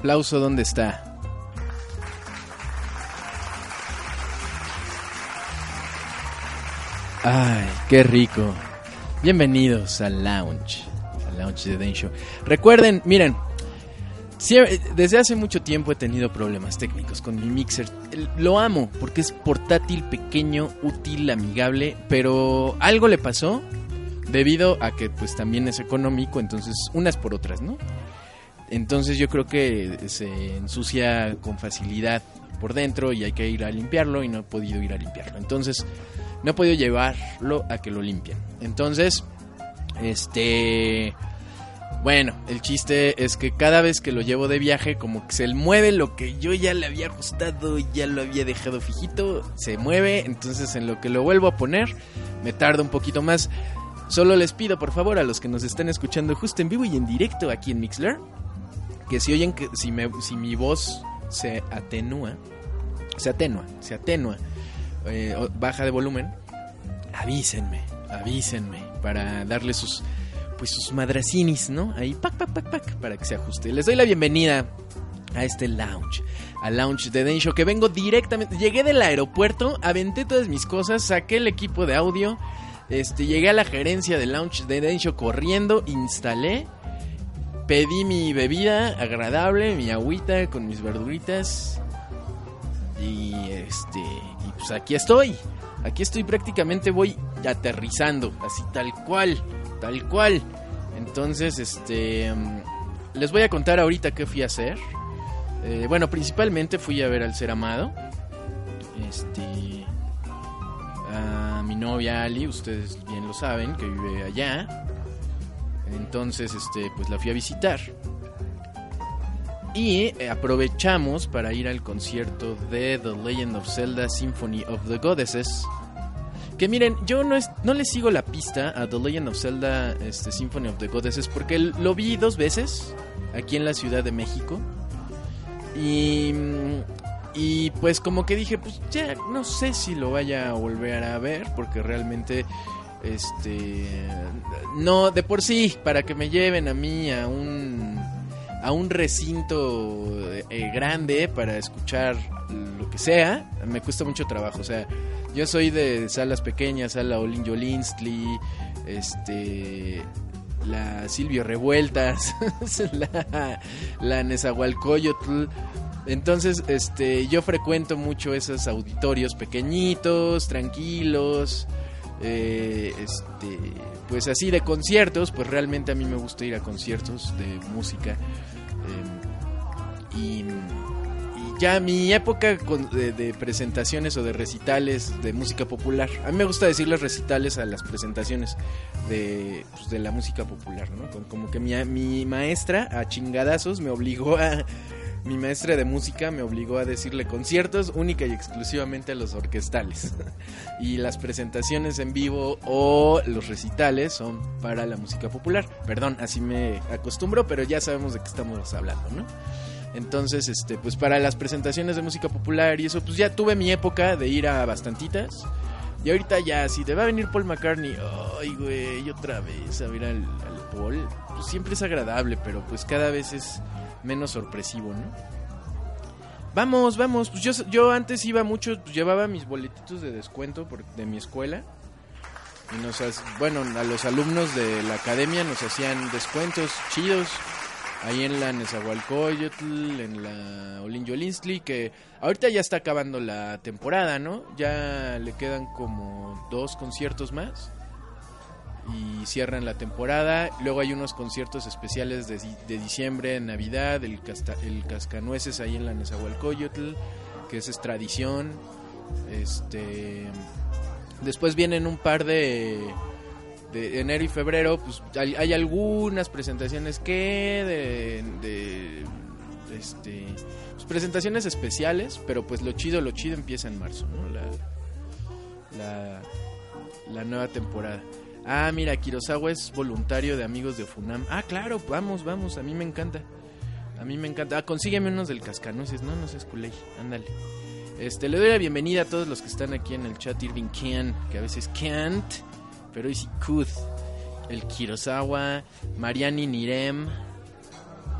Aplauso dónde está? Ay, qué rico. Bienvenidos al lounge, al lounge de Den Show. Recuerden, miren, desde hace mucho tiempo he tenido problemas técnicos con mi mixer. Lo amo porque es portátil, pequeño, útil, amigable, pero algo le pasó debido a que pues también es económico, entonces unas por otras, ¿no? Entonces yo creo que se ensucia con facilidad por dentro y hay que ir a limpiarlo y no he podido ir a limpiarlo. Entonces no he podido llevarlo a que lo limpien. Entonces, este... Bueno, el chiste es que cada vez que lo llevo de viaje, como que se mueve lo que yo ya le había ajustado y ya lo había dejado fijito, se mueve, entonces en lo que lo vuelvo a poner, me tarda un poquito más. Solo les pido, por favor, a los que nos estén escuchando justo en vivo y en directo aquí en Mixler, que si oyen que si, me, si mi voz se atenúa, se atenúa, se atenúa, eh, baja de volumen, avísenme, avísenme para darle sus pues sus madracinis, ¿no? Ahí pac pac pac pac para que se ajuste. Les doy la bienvenida a este lounge, al lounge de Densho que vengo directamente, llegué del aeropuerto, aventé todas mis cosas, saqué el equipo de audio, este llegué a la gerencia del lounge de Densho corriendo, instalé pedí mi bebida agradable, mi agüita con mis verduritas. Y este, y pues aquí estoy. Aquí estoy prácticamente voy aterrizando, así tal cual, tal cual. Entonces, este les voy a contar ahorita qué fui a hacer. Eh, bueno, principalmente fui a ver al ser amado. Este a mi novia Ali, ustedes bien lo saben, que vive allá. Entonces, este, pues la fui a visitar. Y eh, aprovechamos para ir al concierto de The Legend of Zelda Symphony of the Goddesses. Que miren, yo no, es, no le sigo la pista a The Legend of Zelda este, Symphony of the Goddesses porque lo vi dos veces aquí en la Ciudad de México. Y, y pues como que dije, pues ya no sé si lo vaya a volver a ver porque realmente este no de por sí para que me lleven a mí a un a un recinto eh, grande para escuchar lo que sea me cuesta mucho trabajo. O sea yo soy de salas pequeñas sala Olin Jolinsley este la Silvio Revueltas la, la Nezahualcóyotl. Entonces este yo frecuento mucho esos auditorios pequeñitos tranquilos eh, este, pues así de conciertos, pues realmente a mí me gusta ir a conciertos de música. eh, y, ya mi época con- de, presentaciones o de recitales de música popular. A mí me gusta decirles recitales a las presentaciones de, pues, de la música popular, ¿no? Como que mi, mi maestra a chingadazos me obligó a... Mi maestra de música me obligó a decirle conciertos única y exclusivamente a los orquestales. y las presentaciones en vivo o los recitales son para la música popular. Perdón, así me acostumbro, pero ya sabemos de qué estamos hablando, ¿no? Entonces, este, pues para las presentaciones de música popular y eso, pues ya tuve mi época de ir a bastantitas. Y ahorita ya, si te va a venir Paul McCartney, ay, güey, otra vez a ver al, al Paul, pues siempre es agradable, pero pues cada vez es menos sorpresivo, ¿no? Vamos, vamos, pues yo, yo antes iba mucho, pues llevaba mis boletitos de descuento por- de mi escuela. Y nos, bueno, a los alumnos de la academia nos hacían descuentos chidos. Ahí en la Nezahualcóyotl, en la Olinyolinstli, que ahorita ya está acabando la temporada, ¿no? Ya le quedan como dos conciertos más y cierran la temporada. Luego hay unos conciertos especiales de, de diciembre, Navidad, el, el Cascanueces ahí en la Nezahualcóyotl, que es tradición. Este, después vienen un par de de enero y febrero, pues hay, algunas presentaciones que de, este pues, presentaciones especiales, pero pues lo chido, lo chido empieza en marzo, ¿no? La, la nueva temporada. Ah, mira, Kirosawa es voluntario de amigos de Funam. Ah, claro, vamos, vamos, a mí me encanta. A mí me encanta. Ah, consígueme unos del cascanueces, no, no seas culé, ándale. Este, le doy la bienvenida a todos los que están aquí en el chat. Irving Ken, que a veces can't, pero hoy sí could. El Kirosawa, Mariani Nirem.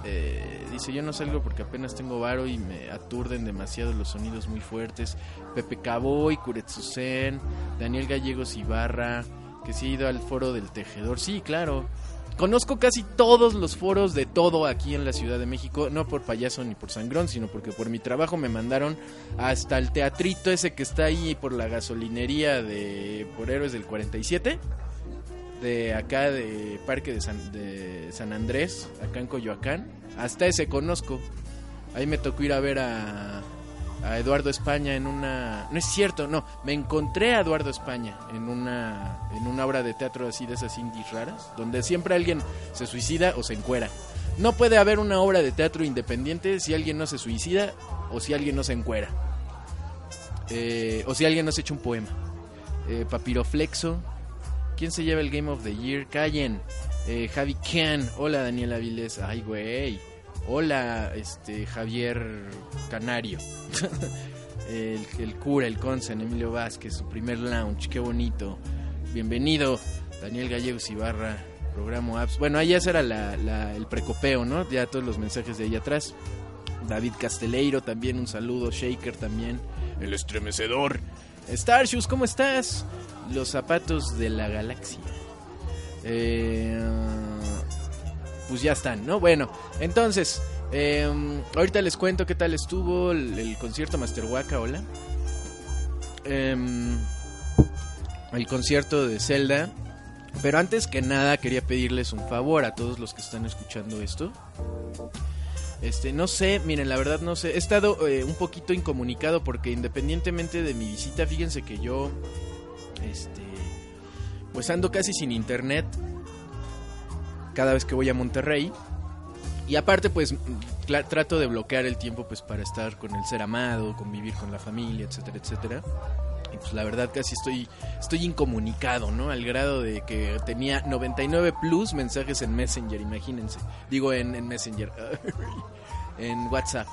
eh, dice: Yo no salgo porque apenas tengo varo y me aturden demasiado los sonidos muy fuertes. Pepe Caboy, Kuretsusen, Daniel Gallegos Ibarra, que sí ha ido al foro del tejedor. Sí, claro. Conozco casi todos los foros de todo aquí en la Ciudad de México, no por payaso ni por sangrón, sino porque por mi trabajo me mandaron hasta el teatrito ese que está ahí por la gasolinería de por Héroes del 47, de acá de Parque de San, de San Andrés, acá en Coyoacán. Hasta ese conozco. Ahí me tocó ir a ver a, a Eduardo España en una... No es cierto, no. Me encontré a Eduardo España en una, en una obra de teatro así de esas indies raras, donde siempre alguien se suicida o se encuera. No puede haber una obra de teatro independiente si alguien no se suicida o si alguien no se encuera. Eh, o si alguien no se echa un poema. Eh, Papiroflexo. ¿Quién se lleva el Game of the Year? Callen. Eh, Javi Can. Hola Daniel Avilés. Ay, güey. Hola, este, Javier Canario. el, cura, el consen, Emilio Vázquez, su primer lounge, qué bonito. Bienvenido, Daniel Gallegos Ibarra, programa apps. Bueno, ahí ese era la- la- el precopeo, ¿no? Ya todos los mensajes de ahí atrás. David Casteleiro también, un saludo. Shaker también. El estremecedor. Starshoes, ¿cómo estás? Los zapatos de la galaxia. Eh, pues ya están, ¿no? Bueno, entonces, eh, ahorita les cuento qué tal estuvo el, el concierto Master Waka, hola. Em, el concierto de Zelda. Pero antes que nada quería pedirles un favor a todos los que están escuchando esto. Este, no sé, miren, la verdad no sé. He estado eh, un poquito incomunicado porque independientemente de mi visita, fíjense que yo, este, pues ando casi sin internet cada vez que voy a Monterrey. Y aparte, pues, trato de bloquear el tiempo, pues, para estar con el ser amado, convivir con la familia, etcétera, etcétera. Y pues la verdad casi estoy, estoy incomunicado, ¿no? Al grado de que tenía 99 plus mensajes en Messenger, imagínense. Digo en, en Messenger, en WhatsApp.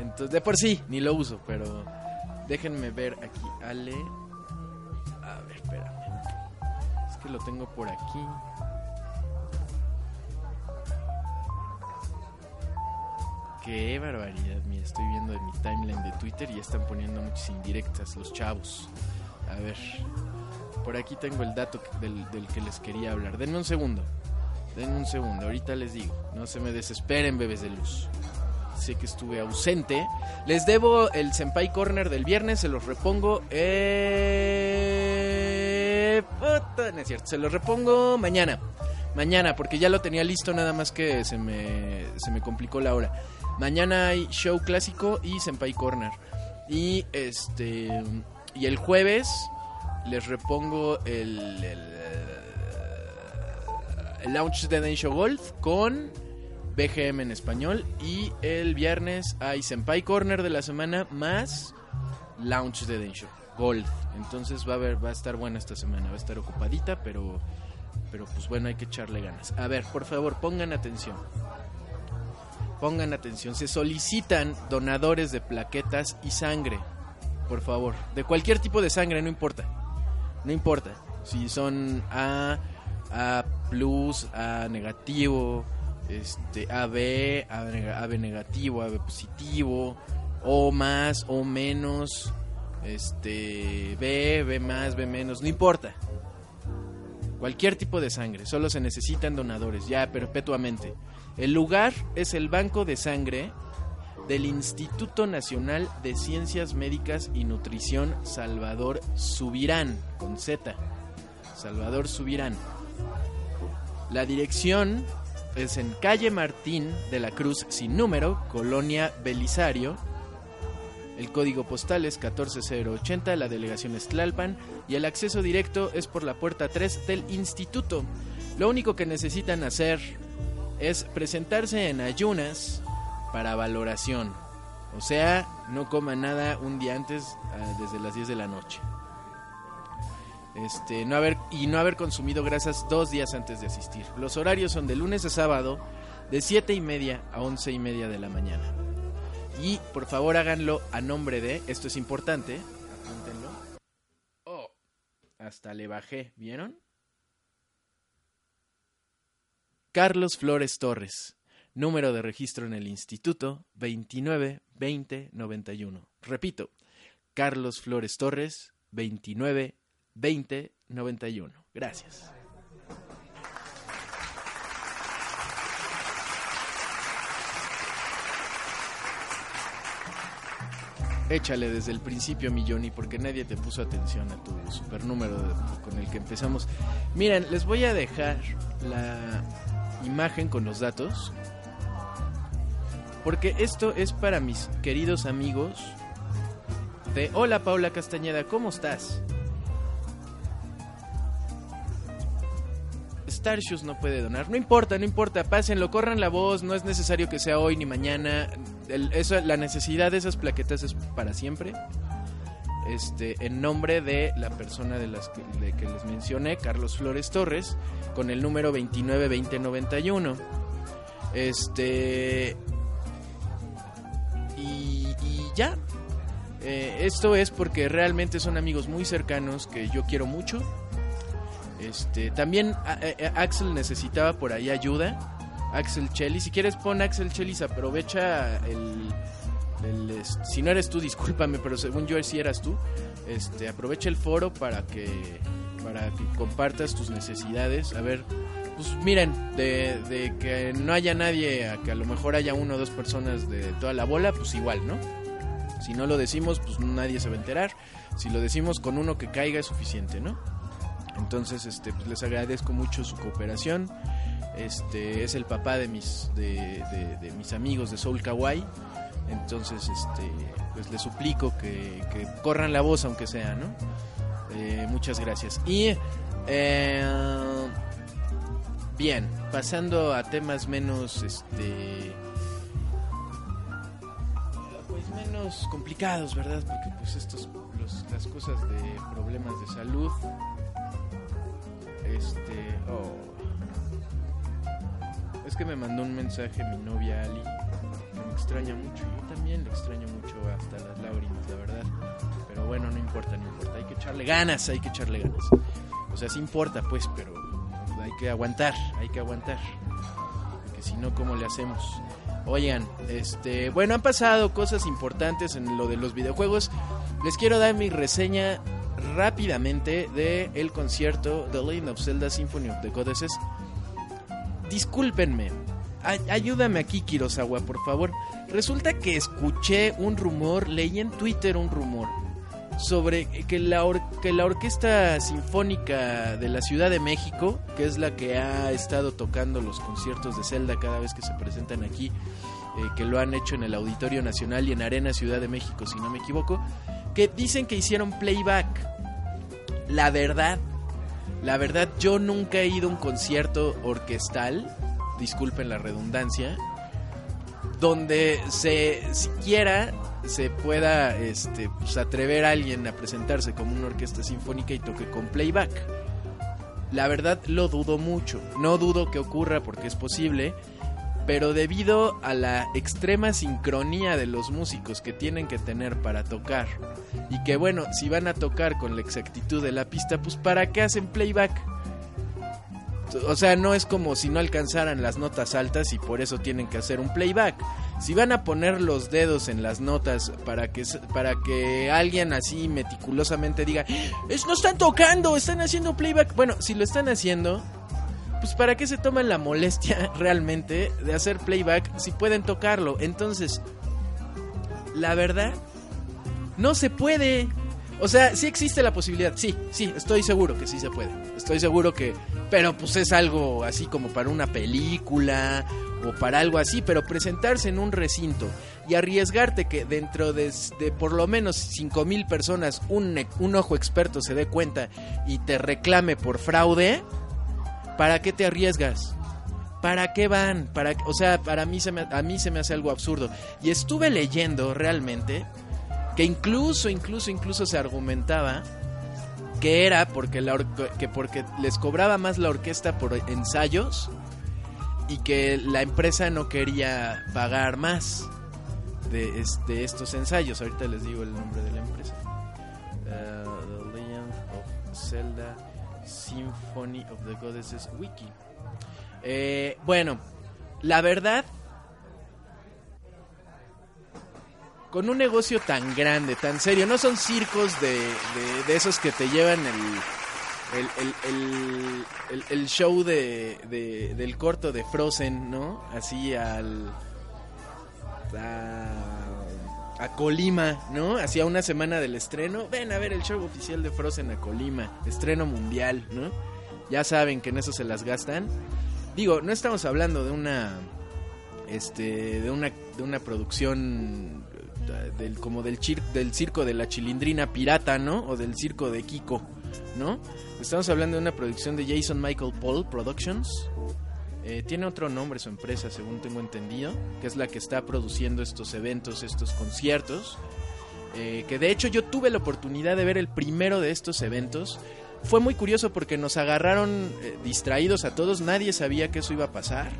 Entonces, de por sí, ni lo uso, pero déjenme ver aquí, Ale. A ver, espérame. Es que lo tengo por aquí. Qué barbaridad, mira, estoy viendo en mi timeline de Twitter y están poniendo muchas indirectas los chavos. A ver, por aquí tengo el dato del, que les quería hablar. Denme un segundo, denme un segundo, ahorita les digo. No se me desesperen, bebés de luz. Sé que estuve ausente. Les debo el Senpai Corner del viernes, se los repongo. Eh... No es cierto, se lo repongo mañana. Mañana, porque ya lo tenía listo, nada más que se me, se me complicó la hora. Mañana hay show clásico y Senpai Corner. Y este. Y el jueves les repongo el. el, Launch de Densho Golf con BGM en español. Y el viernes hay Senpai Corner de la semana más Launch de Densho Golf. Entonces va a, ver, va a estar buena esta semana. Va a estar ocupadita, pero. Pero pues bueno, hay que echarle ganas. A ver, por favor, pongan atención. Pongan atención. Se solicitan donadores de plaquetas y sangre. Por favor. De cualquier tipo de sangre, no importa. No importa. Si son A, A plus, A negativo, este, AB, AB negativo, AB positivo, O más, O menos, este, B, B más, B menos, no importa. Cualquier tipo de sangre, solo se necesitan donadores, ya perpetuamente. El lugar es el Banco de Sangre del Instituto Nacional de Ciencias Médicas y Nutrición Salvador Subirán, con Z. Salvador Subirán. La dirección es en calle Martín de la Cruz sin número, Colonia Belisario. El código postal es 14080, la delegación es Tlalpan y el acceso directo es por la puerta 3 del instituto. Lo único que necesitan hacer es presentarse en ayunas para valoración. O sea, no coma nada un día antes desde las 10 de la noche. Este, no haber, y no haber consumido grasas dos días antes de asistir. Los horarios son de lunes a sábado, de 7 y media a 11 y media de la mañana. Y por favor háganlo a nombre de, esto es importante, apúntenlo. Oh, hasta le bajé, ¿vieron? Carlos Flores Torres, número de registro en el instituto 29 20 91. Repito, Carlos Flores Torres 29 20 91. Gracias. Échale desde el principio, mi Johnny, porque nadie te puso atención a tu super número con el que empezamos. Miren, les voy a dejar la imagen con los datos. Porque esto es para mis queridos amigos de Hola Paula Castañeda, ¿cómo estás? Starshoes no puede donar. No importa, no importa, pásenlo, corran la voz, no es necesario que sea hoy ni mañana. la necesidad de esas plaquetas es para siempre. Este, en nombre de la persona de las que, les mencioné, Carlos Flores Torres, con el número 292091. Este. Y, y ya. Eh, esto es porque realmente son amigos muy cercanos que yo quiero mucho. Este, también Axel necesitaba por ahí ayuda. Axel Chelis, si quieres pon Axel Chelis, aprovecha el, el, si no eres tú, discúlpame, pero según yo sí eras tú. Este, aprovecha el foro para que para que compartas tus necesidades. A ver, pues miren, de, de que no haya nadie, a que a lo mejor haya uno o dos personas de toda la bola, pues igual, ¿no? Si no lo decimos, pues nadie se va a enterar. Si lo decimos con uno que caiga es suficiente, ¿no? Entonces, este, pues les agradezco mucho su cooperación. Este es el papá de mis de, de, de mis amigos de Soul Kawaii. Entonces, este, pues les suplico que, que corran la voz aunque sea, ¿no? Eh, muchas gracias. Y eh, bien, pasando a temas menos, este, pues menos complicados, ¿verdad? Porque pues estos, los, las cosas de problemas de salud, este, oh, es que me mandó un mensaje mi novia Ali, extraña mucho, yo también le extraño mucho hasta las lágrimas, la verdad. Pero bueno, no importa, no importa. Hay que echarle ganas, hay que echarle ganas. O sea, sí importa, pues, pero hay que aguantar, hay que aguantar. Porque si no, ¿cómo le hacemos? Oigan, este, bueno, han pasado cosas importantes en lo de los videojuegos. Les quiero dar mi reseña rápidamente de el concierto The Legend of Zelda Symphony of the Goddesses. Discúlpenme, ayúdame aquí, Kirosawa, por favor. Resulta que escuché un rumor, leí en Twitter un rumor sobre que la, que la Orquesta Sinfónica de la Ciudad de México, que es la que ha estado tocando los conciertos de Zelda cada vez que se presentan aquí, eh, que lo han hecho en el Auditorio Nacional y en Arena Ciudad de México, si no me equivoco, que dicen que hicieron playback. La verdad, la verdad, yo nunca he ido a un concierto orquestal, disculpen la redundancia, donde se siquiera se pueda este, pues, atrever a alguien a presentarse como una orquesta sinfónica y toque con playback. La verdad lo dudo mucho. No dudo que ocurra porque es posible, pero debido a la extrema sincronía de los músicos que tienen que tener para tocar y que bueno, si van a tocar con la exactitud de la pista, pues ¿para qué hacen playback? O sea, no es como si no alcanzaran las notas altas y por eso tienen que hacer un playback. Si van a poner los dedos en las notas para que, para que alguien así meticulosamente diga, es, no están tocando, están haciendo playback. Bueno, si lo están haciendo, pues para qué se toman la molestia realmente de hacer playback si pueden tocarlo. Entonces, la verdad, no se puede. O sea, sí existe la posibilidad, sí, sí, estoy seguro que sí se puede. Estoy seguro que... Pero pues es algo así como para una película o para algo así, pero presentarse en un recinto y arriesgarte que dentro de, por lo menos 5 mil personas un, un ojo experto se dé cuenta y te reclame por fraude, ¿para qué te arriesgas? ¿Para qué van? Para, o sea, para mí se me, a mí se me hace algo absurdo. Y estuve leyendo realmente que incluso, incluso, incluso se argumentaba que era porque, la que porque les cobraba más la orquesta por ensayos y que la empresa no quería pagar más de, este, estos ensayos. Ahorita les digo el nombre de la empresa. Uh, the Legend of Zelda Symphony of the Goddesses Wiki. Eh, bueno, la verdad con un negocio tan grande, tan serio. No son circos de, de, esos que te llevan el, el, el, el show de, del corto de Frozen, ¿no? Así al... A, a Colima, ¿no? Hacía una semana del estreno. Ven a ver el show oficial de Frozen a Colima. Estreno mundial, ¿no? Ya saben que en eso se las gastan. Digo, no estamos hablando de una este de una de una producción del, como del, circo de la chilindrina pirata, ¿no? O del circo de Kiko, ¿no? Estamos hablando de una producción de Jason Michael Paul Productions. Eh, tiene otro nombre su empresa, según tengo entendido, que es la que está produciendo estos eventos, estos conciertos. Eh, que de hecho yo tuve la oportunidad de ver el primero de estos eventos. Fue muy curioso porque nos agarraron eh, distraídos a todos, nadie sabía que eso iba a pasar.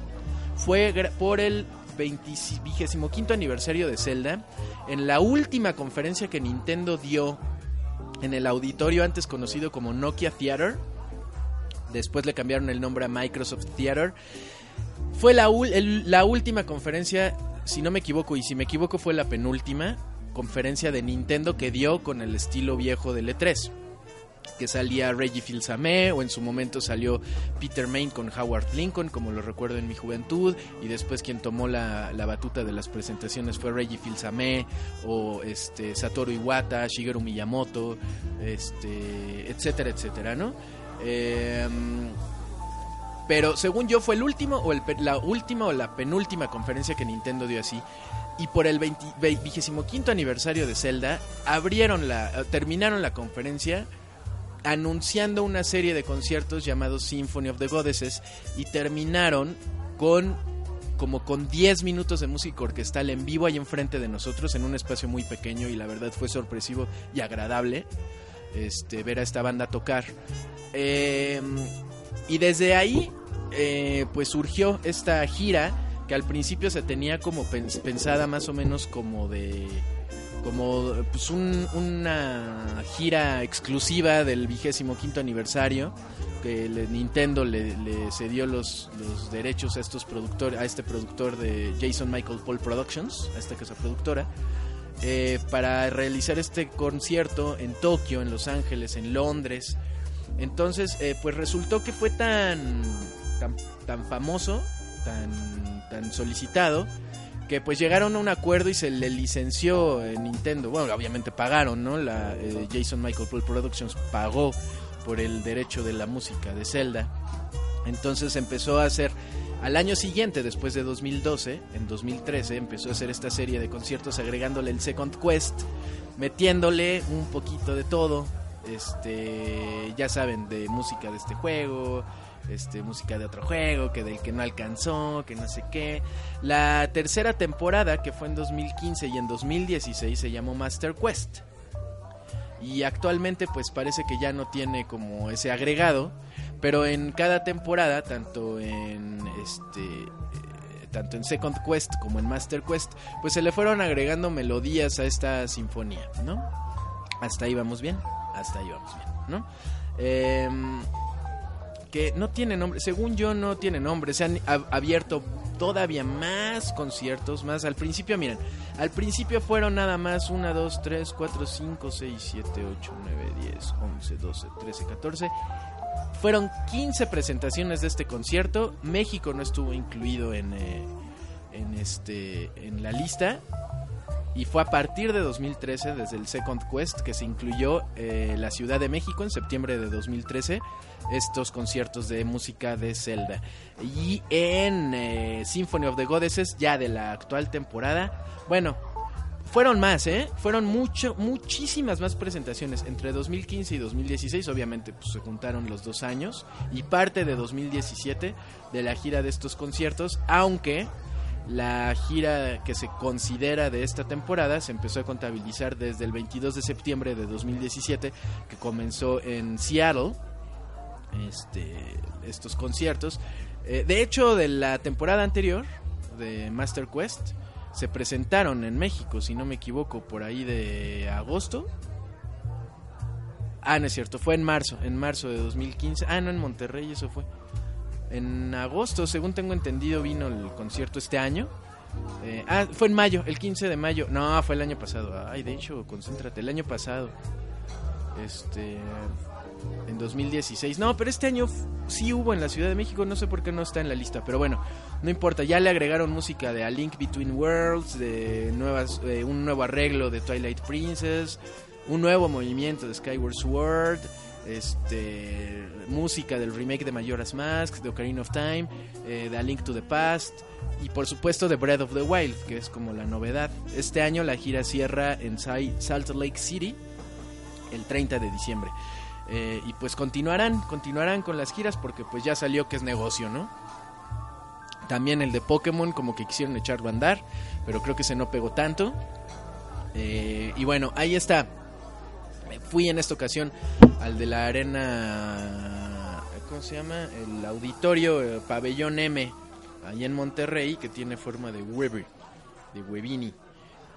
Fue por el 25 aniversario de Zelda, en la última conferencia que Nintendo dio en el auditorio antes conocido como Nokia Theater, después le cambiaron el nombre a Microsoft Theater, fue la, última conferencia, si no me equivoco, y si me equivoco fue la penúltima conferencia de Nintendo que dio con el estilo viejo del E3 que salía Reggie Fils-Aimé o en su momento salió Peter Main con Howard Lincoln, como lo recuerdo en mi juventud, y después quien tomó la, batuta de las presentaciones fue Reggie Fils-Aimé o este Satoru Iwata, Shigeru Miyamoto, este, etcétera, etcétera, ¿no? Em, pero según yo fue el último o la última o la penúltima conferencia que Nintendo dio así. Y por el 25 aniversario de Zelda abrieron la terminaron la conferencia anunciando una serie de conciertos llamados Symphony of the Goddesses y terminaron con como con 10 minutos de música orquestal en vivo ahí enfrente de nosotros en un espacio muy pequeño y la verdad fue sorpresivo y agradable este, ver a esta banda tocar. Em, y desde ahí eh, pues surgió esta gira que al principio se tenía como pensada más o menos como de como pues una gira exclusiva del vigésimo quinto aniversario que Nintendo le, cedió los, los, derechos a estos productores a este productor de Jason Michael Paul Productions a esta casa productora eh, para realizar este concierto en Tokio en Los Ángeles en Londres. Entonces eh, pues resultó que fue tan tan, tan famoso tan tan solicitado que pues llegaron a un acuerdo y se le licenció en Nintendo. Bueno, obviamente pagaron, ¿no? La eh, Jason Michael Poole Productions pagó por el derecho de la música de Zelda. Entonces empezó a hacer al año siguiente, después de 2012, en 2013, empezó a hacer esta serie de conciertos agregándole el Second Quest, metiéndole un poquito de todo, este, ya saben, de música de este juego, este, música de otro juego, que del que no alcanzó, que no sé qué. La tercera temporada, que fue en 2015 y en 2016, se llamó Master Quest. Y actualmente pues parece que ya no tiene como ese agregado, pero en cada temporada, tanto en este eh, tanto en Second Quest como en Master Quest, pues se le fueron agregando melodías a esta sinfonía, ¿no? Hasta ahí vamos bien, hasta ahí vamos bien, ¿no? Eh, que no tiene nombre, según yo no tiene nombre, se han abierto todavía más conciertos, más al principio, miren, al principio fueron nada más 1, 2, 3, 4, 5, 6, 7, 8, 9, 10, 11, 12, 13, 14. Fueron 15 presentaciones de este concierto, México no estuvo incluido en, eh, en, este, en la lista, y fue a partir de 2013, desde el Second Quest, que se incluyó eh, la Ciudad de México en septiembre de 2013, estos conciertos de música de Zelda. Y en eh, Symphony of the Goddesses, ya de la actual temporada, bueno, fueron más, ¿eh? Fueron mucho, muchísimas más presentaciones. Entre 2015 y 2016, obviamente, pues se juntaron los dos años. Y parte de 2017 de la gira de estos conciertos, aunque la gira que se considera de esta temporada se empezó a contabilizar desde el 22 de septiembre de 2017, que comenzó en Seattle, este, estos conciertos. Eh, de hecho, de la temporada anterior de Master Quest, se presentaron en México, si no me equivoco, por ahí de agosto. Ah, no es cierto, fue en marzo, en marzo de 2015. Ah, no, en Monterrey eso fue en agosto, según tengo entendido, vino el concierto este año. Eh, ah, fue en mayo, el 15 de mayo. No, fue el año pasado. Ay, de hecho, concéntrate, el año pasado. Este. En 2016. No, pero este año sí hubo en la Ciudad de México. No sé por qué no está en la lista. Pero bueno, no importa. Ya le agregaron música de A Link Between Worlds. De nuevas, un nuevo arreglo de Twilight Princess. Un nuevo movimiento de Skyward Sword este música del remake de Majora's Mask, de Ocarina of Time, eh, de A Link to the Past y por supuesto de Breath of the Wild, que es como la novedad. Este año la gira cierra en Salt Lake City el 30 de diciembre. Eh, y pues continuarán, continuarán con las giras porque pues ya salió que es negocio, ¿no? También el de Pokémon como que quisieron echarlo a andar, pero creo que se no pegó tanto. Eh, y bueno, ahí está fui en esta ocasión al de la arena, ¿cómo se llama? El auditorio eh, Pabellón M, ahí en Monterrey, que tiene forma de Weber, de.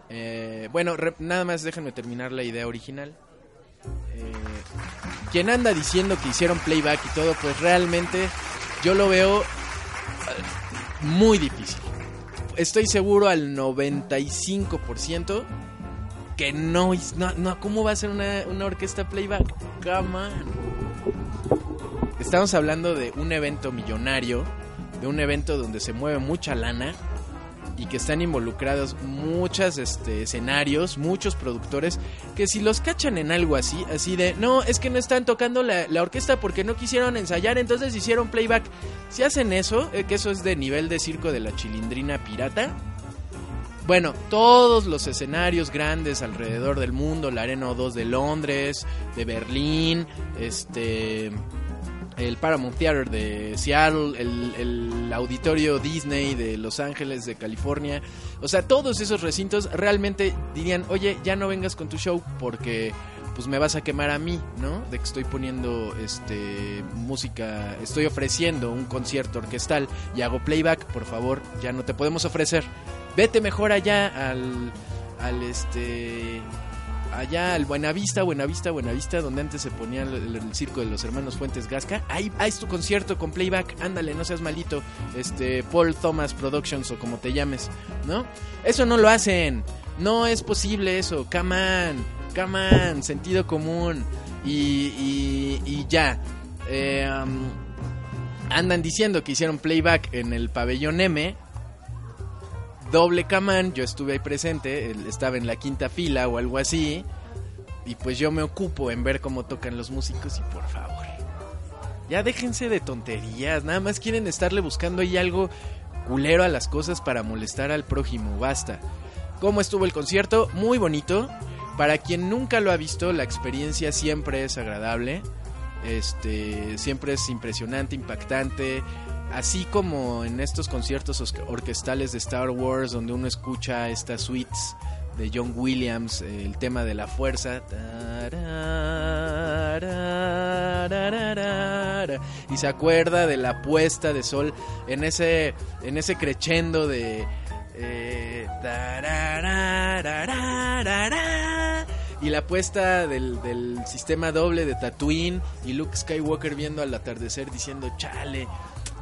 Eh, bueno, nada más déjenme terminar la idea original. Eh, quien anda diciendo que hicieron playback y todo, pues realmente yo lo veo muy difícil. Estoy seguro al 95% que no, no, ¿cómo va a ser una, una orquesta playback? Come Estamos hablando de un evento millonario, de un evento donde se mueve mucha lana y que están involucrados muchos este, escenarios, muchos productores, que si los cachan en algo así, así de, no, es que no están tocando la, orquesta porque no quisieron ensayar, entonces hicieron playback. Si hacen eso, eh, que eso es de nivel de circo de la chilindrina pirata, bueno, todos los escenarios grandes alrededor del mundo, la Arena O2 de Londres, de Berlín, este el Paramount Theater de Seattle, el, el, auditorio Disney de Los Ángeles, de California. O sea, todos esos recintos realmente dirían, oye, ya no vengas con tu show porque pues me vas a quemar a mí, ¿no? De que estoy poniendo este música, estoy ofreciendo un concierto orquestal y hago playback, por favor, ya no te podemos ofrecer vete mejor allá al, al este allá al Buenavista, Buenavista, Buenavista, donde antes se ponía el, circo de los hermanos Fuentes Gasca. Ahí, ahí es tu concierto con playback, ándale, no seas malito. Este, Paul Thomas Productions o como te llames, ¿no? Eso no lo hacen. No es posible eso. Come on, come on, sentido común. Y, y, ya. Eh, andan diciendo que hicieron playback en el pabellón M doble camán, yo estuve ahí presente, estaba en la quinta fila o algo así, y pues yo me ocupo en ver cómo tocan los músicos y por favor, ya déjense de tonterías, nada más quieren estarle buscando ahí algo culero a las cosas para molestar al prójimo, basta. ¿Cómo estuvo el concierto? Muy bonito. Para quien nunca lo ha visto, la experiencia siempre es agradable. Este, siempre es impresionante, impactante. Así como en estos conciertos orquestales de Star Wars, donde uno escucha estas suites de John Williams, el tema de la fuerza. Y se acuerda de la puesta de sol en ese, en ese crescendo de eh, y la apuesta del, del, sistema doble de Tatooine y Luke Skywalker viendo al atardecer diciendo, chale,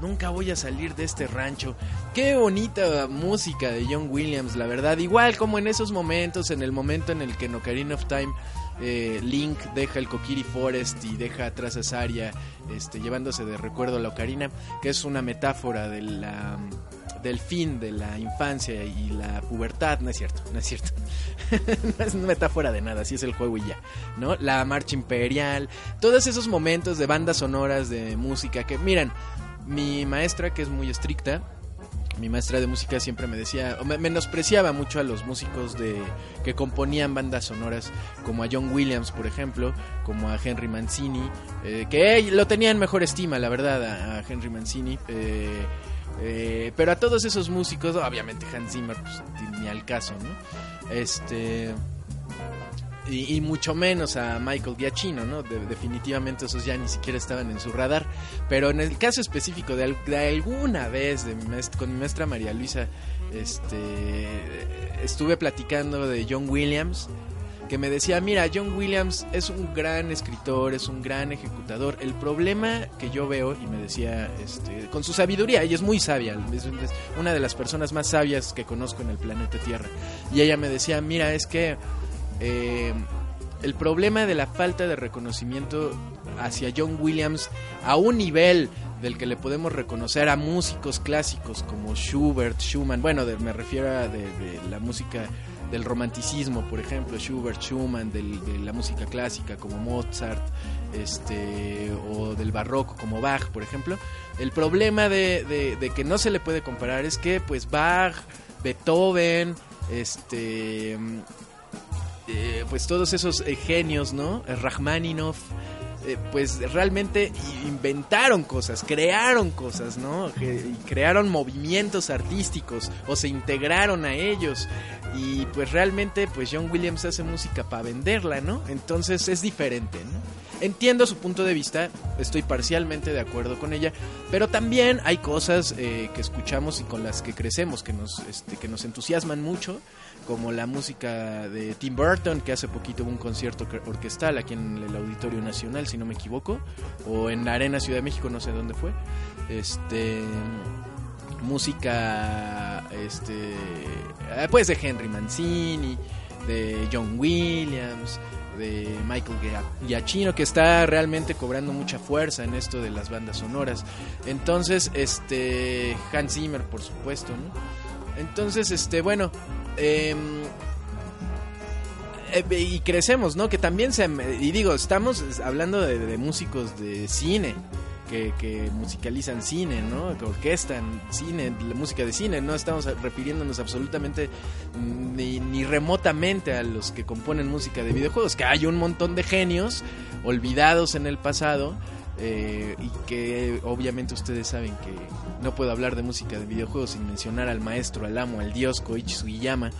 nunca voy a salir de este rancho. Qué bonita música de John Williams, la verdad. Igual como en esos momentos, en el momento en el que en Ocarina of Time eh, Link deja el Kokiri Forest y deja atrás a Saria, este, llevándose de recuerdo la Ocarina, que es una metáfora de la del fin de la infancia y la pubertad, no es cierto, no es cierto. no es una metáfora de nada, así es el juego y ya, ¿no? La marcha imperial, todos esos momentos de bandas sonoras de música que, miran, mi maestra que es muy estricta, mi maestra de música siempre me decía, o menospreciaba mucho a los músicos de que componían bandas sonoras, como a John Williams, por ejemplo, como a Henry Mancini, eh, que lo tenían mejor estima, la verdad, a, Henry Mancini. Eh, eh, pero a todos esos músicos, obviamente Hans Zimmer, pues, ni al caso, ¿no? Este. Y, mucho menos a Michael Giacchino, ¿no? definitivamente esos ya ni siquiera estaban en su radar. Pero en el caso específico de, alguna vez de con mi maestra María Luisa, este, estuve platicando de John Williams que me decía, mira, John Williams es un gran escritor, es un gran ejecutador. El problema que yo veo, y me decía, este, con su sabiduría, ella es muy sabia, es una de las personas más sabias que conozco en el planeta Tierra. Y ella me decía, mira, es que eh, el problema de la falta de reconocimiento hacia John Williams a un nivel del que le podemos reconocer a músicos clásicos como Schubert, Schumann, bueno, me refiero a de la música del romanticismo, por ejemplo, Schubert, Schumann, de la música clásica como Mozart, este, o del barroco como Bach, por ejemplo. El problema de, de, que no se le puede comparar es que, pues, Bach, Beethoven, este, eh, pues todos esos eh, genios, ¿no? Rachmaninoff, eh, pues realmente inventaron cosas, crearon cosas, ¿no? crearon movimientos artísticos o se integraron a ellos. Y pues realmente pues John Williams hace música para venderla, ¿no? Entonces es diferente, ¿no? Entiendo su punto de vista, estoy parcialmente de acuerdo con ella, pero también hay cosas eh, que escuchamos y con las que crecemos, que nos, este, que nos entusiasman mucho, como la música de Tim Burton, que hace poquito hubo un concierto orquestal aquí en el Auditorio Nacional, si no me equivoco, o en la Arena Ciudad de México, no sé dónde fue. Este música este eh, pues de Henry Mancini, de John Williams, de Michael Giacchino que está realmente cobrando mucha fuerza en esto de las bandas sonoras. Entonces, este Hans Zimmer, por supuesto, ¿no? Entonces, este, bueno, eh, y crecemos, ¿no? Que también se... Y digo, estamos hablando de músicos de cine que, musicalizan cine, ¿no? Que orquestan cine, la música de cine. No estamos refiriéndonos absolutamente ni, remotamente a los que componen música de videojuegos, que hay un montón de genios olvidados en el pasado. Eh, y que obviamente ustedes saben que no puedo hablar de música de videojuegos sin mencionar al maestro, al amo, al dios Koichi Sugiyama,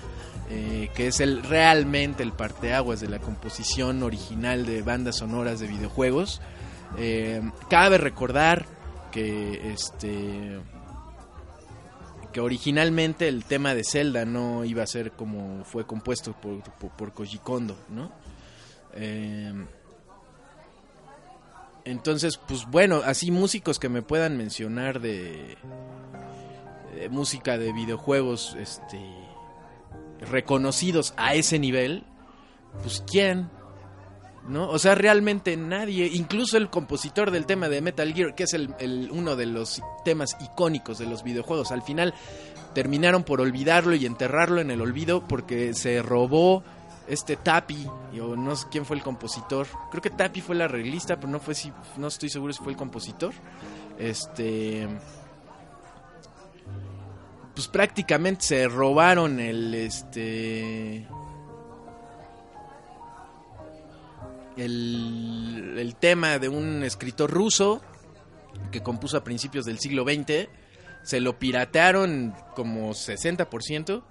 eh, que es el realmente el parteaguas de la composición original de bandas sonoras de videojuegos. Eh, cabe recordar que este que originalmente el tema de Zelda no iba a ser como fue compuesto por, por, Koji Kondo, ¿no? Entonces, pues bueno, así músicos que me puedan mencionar de, música de videojuegos este reconocidos a ese nivel, pues quién, ¿no? O sea, realmente nadie, incluso el compositor del tema de Metal Gear, que es el, el- uno de los temas icónicos de los videojuegos, al final terminaron por olvidarlo y enterrarlo en el olvido porque se robó este Tapi, o no sé quién fue el compositor. Creo que Tapi fue el arreglista, pero no fue si no estoy seguro si fue el compositor. Este pues prácticamente se robaron el este el, el tema de un escritor ruso que compuso a principios del siglo XX. Se lo piratearon como 60%.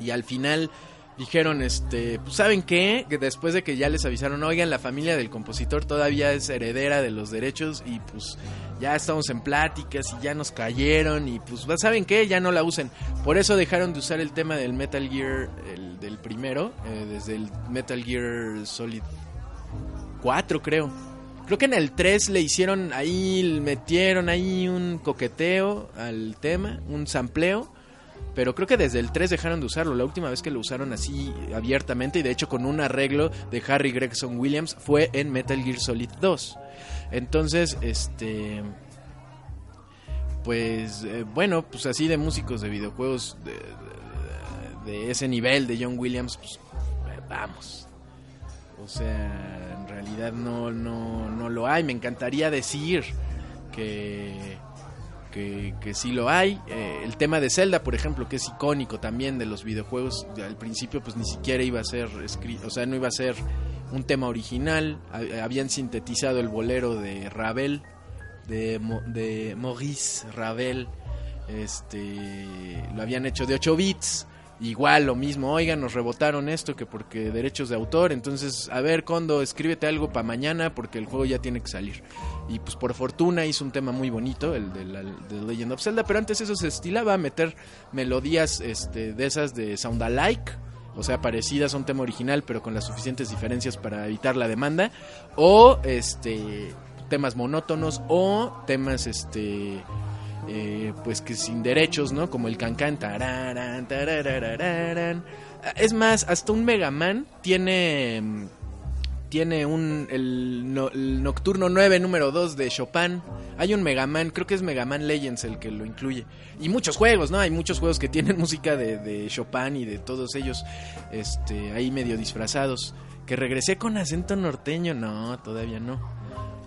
Y al final dijeron, este, pues saben qué, que después de que ya les avisaron, oigan, la familia del compositor todavía es heredera de los derechos y pues ya estamos en pláticas y ya nos cayeron y pues saben qué, ya no la usen. Por eso dejaron de usar el tema del Metal Gear, el del primero, eh, desde el Metal Gear Solid 4 creo. Creo que en el 3 le hicieron ahí, metieron ahí un coqueteo al tema, un sampleo. Pero creo que desde el 3 dejaron de usarlo. La última vez que lo usaron así abiertamente y de hecho con un arreglo de Harry Gregson Williams fue en Metal Gear Solid 2. Entonces, este... Pues eh, bueno, pues así de músicos de videojuegos de, ese nivel de John Williams, pues eh, vamos. O sea, en realidad no, no, no lo hay. Me encantaría decir que, que, que sí lo hay. Eh, el tema de Zelda, por ejemplo, que es icónico también de los videojuegos, de- al principio pues ni siquiera iba a ser escrito, o sea, no iba a ser un tema original. Ha- Habían sintetizado el bolero de Ravel, de, de Maurice Ravel. Este, lo habían hecho de 8 bits. Igual lo mismo, oigan, nos rebotaron esto que porque derechos de autor, entonces, a ver, Kondo, escríbete algo para mañana porque el juego ya tiene que salir. Y pues por fortuna hizo un tema muy bonito, el de, la, de Legend of Zelda, pero antes eso se estilaba a meter melodías este, de esas de sound alike, o sea, parecidas a un tema original, pero con las suficientes diferencias para evitar la demanda, o este temas monótonos o temas este eh, pues que sin derechos, ¿no? Como el cancán. tararán. Es más, hasta un Mega Man tiene. Tiene un. El, no- el Nocturno 9, número 2 de Chopin. Hay un Mega Man, creo que es Mega Man Legends el que lo incluye. Y muchos juegos, ¿no? Hay muchos juegos que tienen música de Chopin y de todos ellos. Este, ahí medio disfrazados. Que regresé con acento norteño. No, todavía no.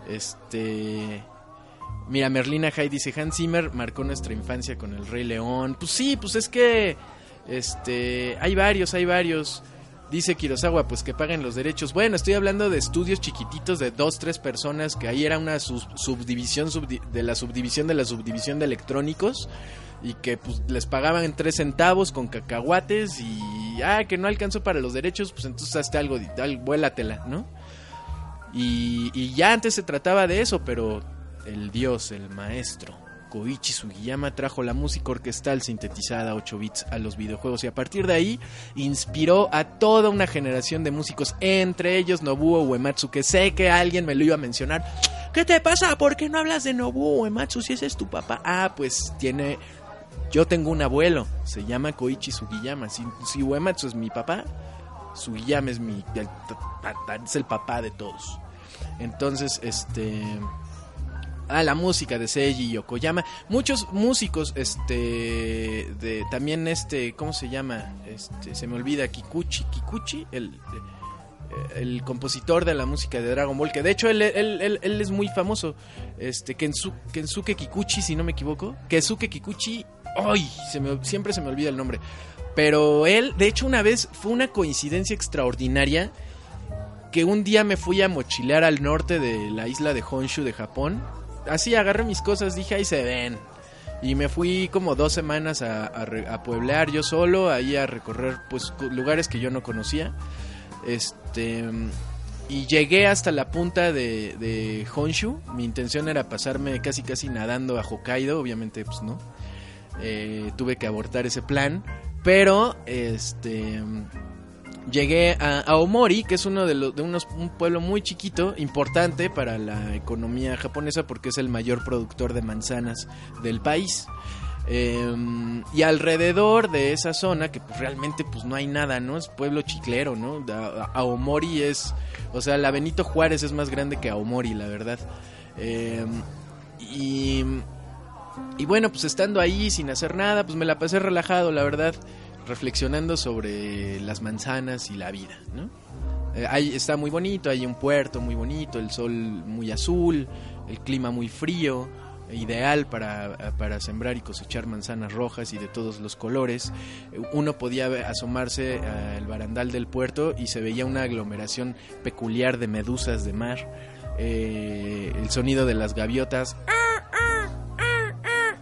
Este. Mira, Merlina Hay dice, Hans Zimmer marcó nuestra infancia con el Rey León. Pues sí, pues es que este hay varios, hay varios. Dice Kirosawa, pues que paguen los derechos. Bueno, estoy hablando de estudios chiquititos de dos, tres personas, que ahí era una subdivisión subdi- de la subdivisión de la subdivisión de electrónicos y que pues les pagaban en tres centavos con cacahuates y ah, que no alcanzó para los derechos, pues entonces hazte algo, al, vuélatela, ¿no? Y ya antes se trataba de eso, pero el dios, el maestro, Koichi Sugiyama trajo la música orquestal sintetizada a 8 bits a los videojuegos y a partir de ahí inspiró a toda una generación de músicos, entre ellos Nobuo Uematsu, que sé que alguien me lo iba a mencionar. ¿Qué te pasa? ¿Por qué no hablas de Nobuo Uematsu si ese es tu papá? Ah, pues tiene... Yo tengo un abuelo, se llama Koichi Sugiyama. Si, si Uematsu es mi papá, Sugiyama es mi es el papá de todos. Entonces, este ah, la música de Seiji Yokoyama, muchos músicos este de también este, ¿cómo se llama? Este se me olvida Kikuchi, Kikuchi, el el compositor de la música de Dragon Ball, que de hecho él, él, él, él es muy famoso, este Kensu, Kensuke Kikuchi, si no me equivoco, Kensuke Kikuchi, ¡ay! Se me, siempre se me olvida el nombre, pero él, de hecho una vez fue una coincidencia extraordinaria que un día me fui a mochilear al norte de la isla de Honshu de Japón, así agarré mis cosas, dije ahí se ven. Y me fui como dos semanas a, a, pueblear yo solo, ahí a recorrer pues lugares que yo no conocía. Este y llegué hasta la punta de, de Honshu. Mi intención era pasarme casi casi nadando a Hokkaido, obviamente pues no. Eh, tuve que abortar ese plan, pero este llegué a Aomori, que es uno de los de unos un pueblo muy chiquito, importante para la economía japonesa porque es el mayor productor de manzanas del país. Eh, y alrededor de esa zona, que pues realmente pues no hay nada, ¿no? Es pueblo chiclero, ¿no? Aomori es, o sea, la Benito Juárez es más grande que Aomori, la verdad. Eh, y, y bueno, pues estando ahí sin hacer nada, pues me la pasé relajado, la verdad, reflexionando sobre las manzanas y la vida, ¿no? Eh, ahí está muy bonito, hay un puerto muy bonito, el sol muy azul, el clima muy frío, ideal para, para, sembrar y cosechar manzanas rojas y de todos los colores. Uno podía asomarse al barandal del puerto y se veía una aglomeración peculiar de medusas de mar. Eh, el sonido de las gaviotas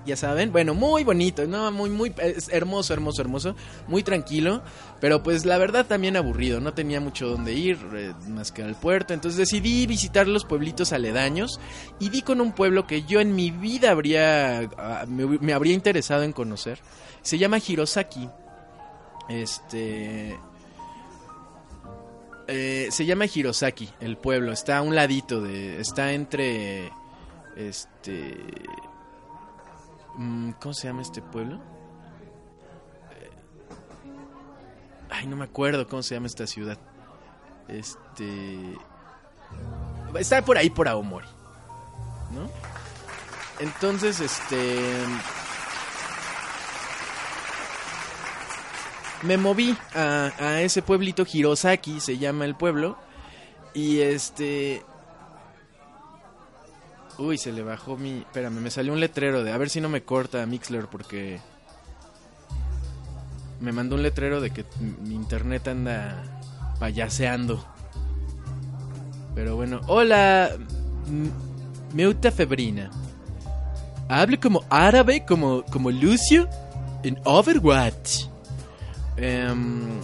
ya saben. Bueno, muy bonito, no, muy, muy hermoso, hermoso, hermoso, muy tranquilo, pero pues la verdad también aburrido, no tenía mucho donde ir eh, más que al puerto, entonces decidí visitar los pueblitos aledaños y di con un pueblo que yo en mi vida habría, ah, me, habría interesado en conocer. Se llama Hirosaki. Este... Eh, se llama Hirosaki, el pueblo. Está a un ladito de. Está entre. Este. Mm, ¿Cómo se llama este pueblo? Eh, ay, no me acuerdo cómo se llama esta ciudad. Este. Está por ahí por Aomori. ¿No? Entonces, este. Me moví a, a ese pueblito, Hirosaki se llama el pueblo. Y este. Uy, se le bajó mi... Espérame, me salió un letrero de... A ver si no me corta Mixler porque... Me mandó un letrero de que mi internet anda payaseando. Pero bueno, hola, Meuta Febrina. Hable como árabe, como, como Lucio en Overwatch. Um,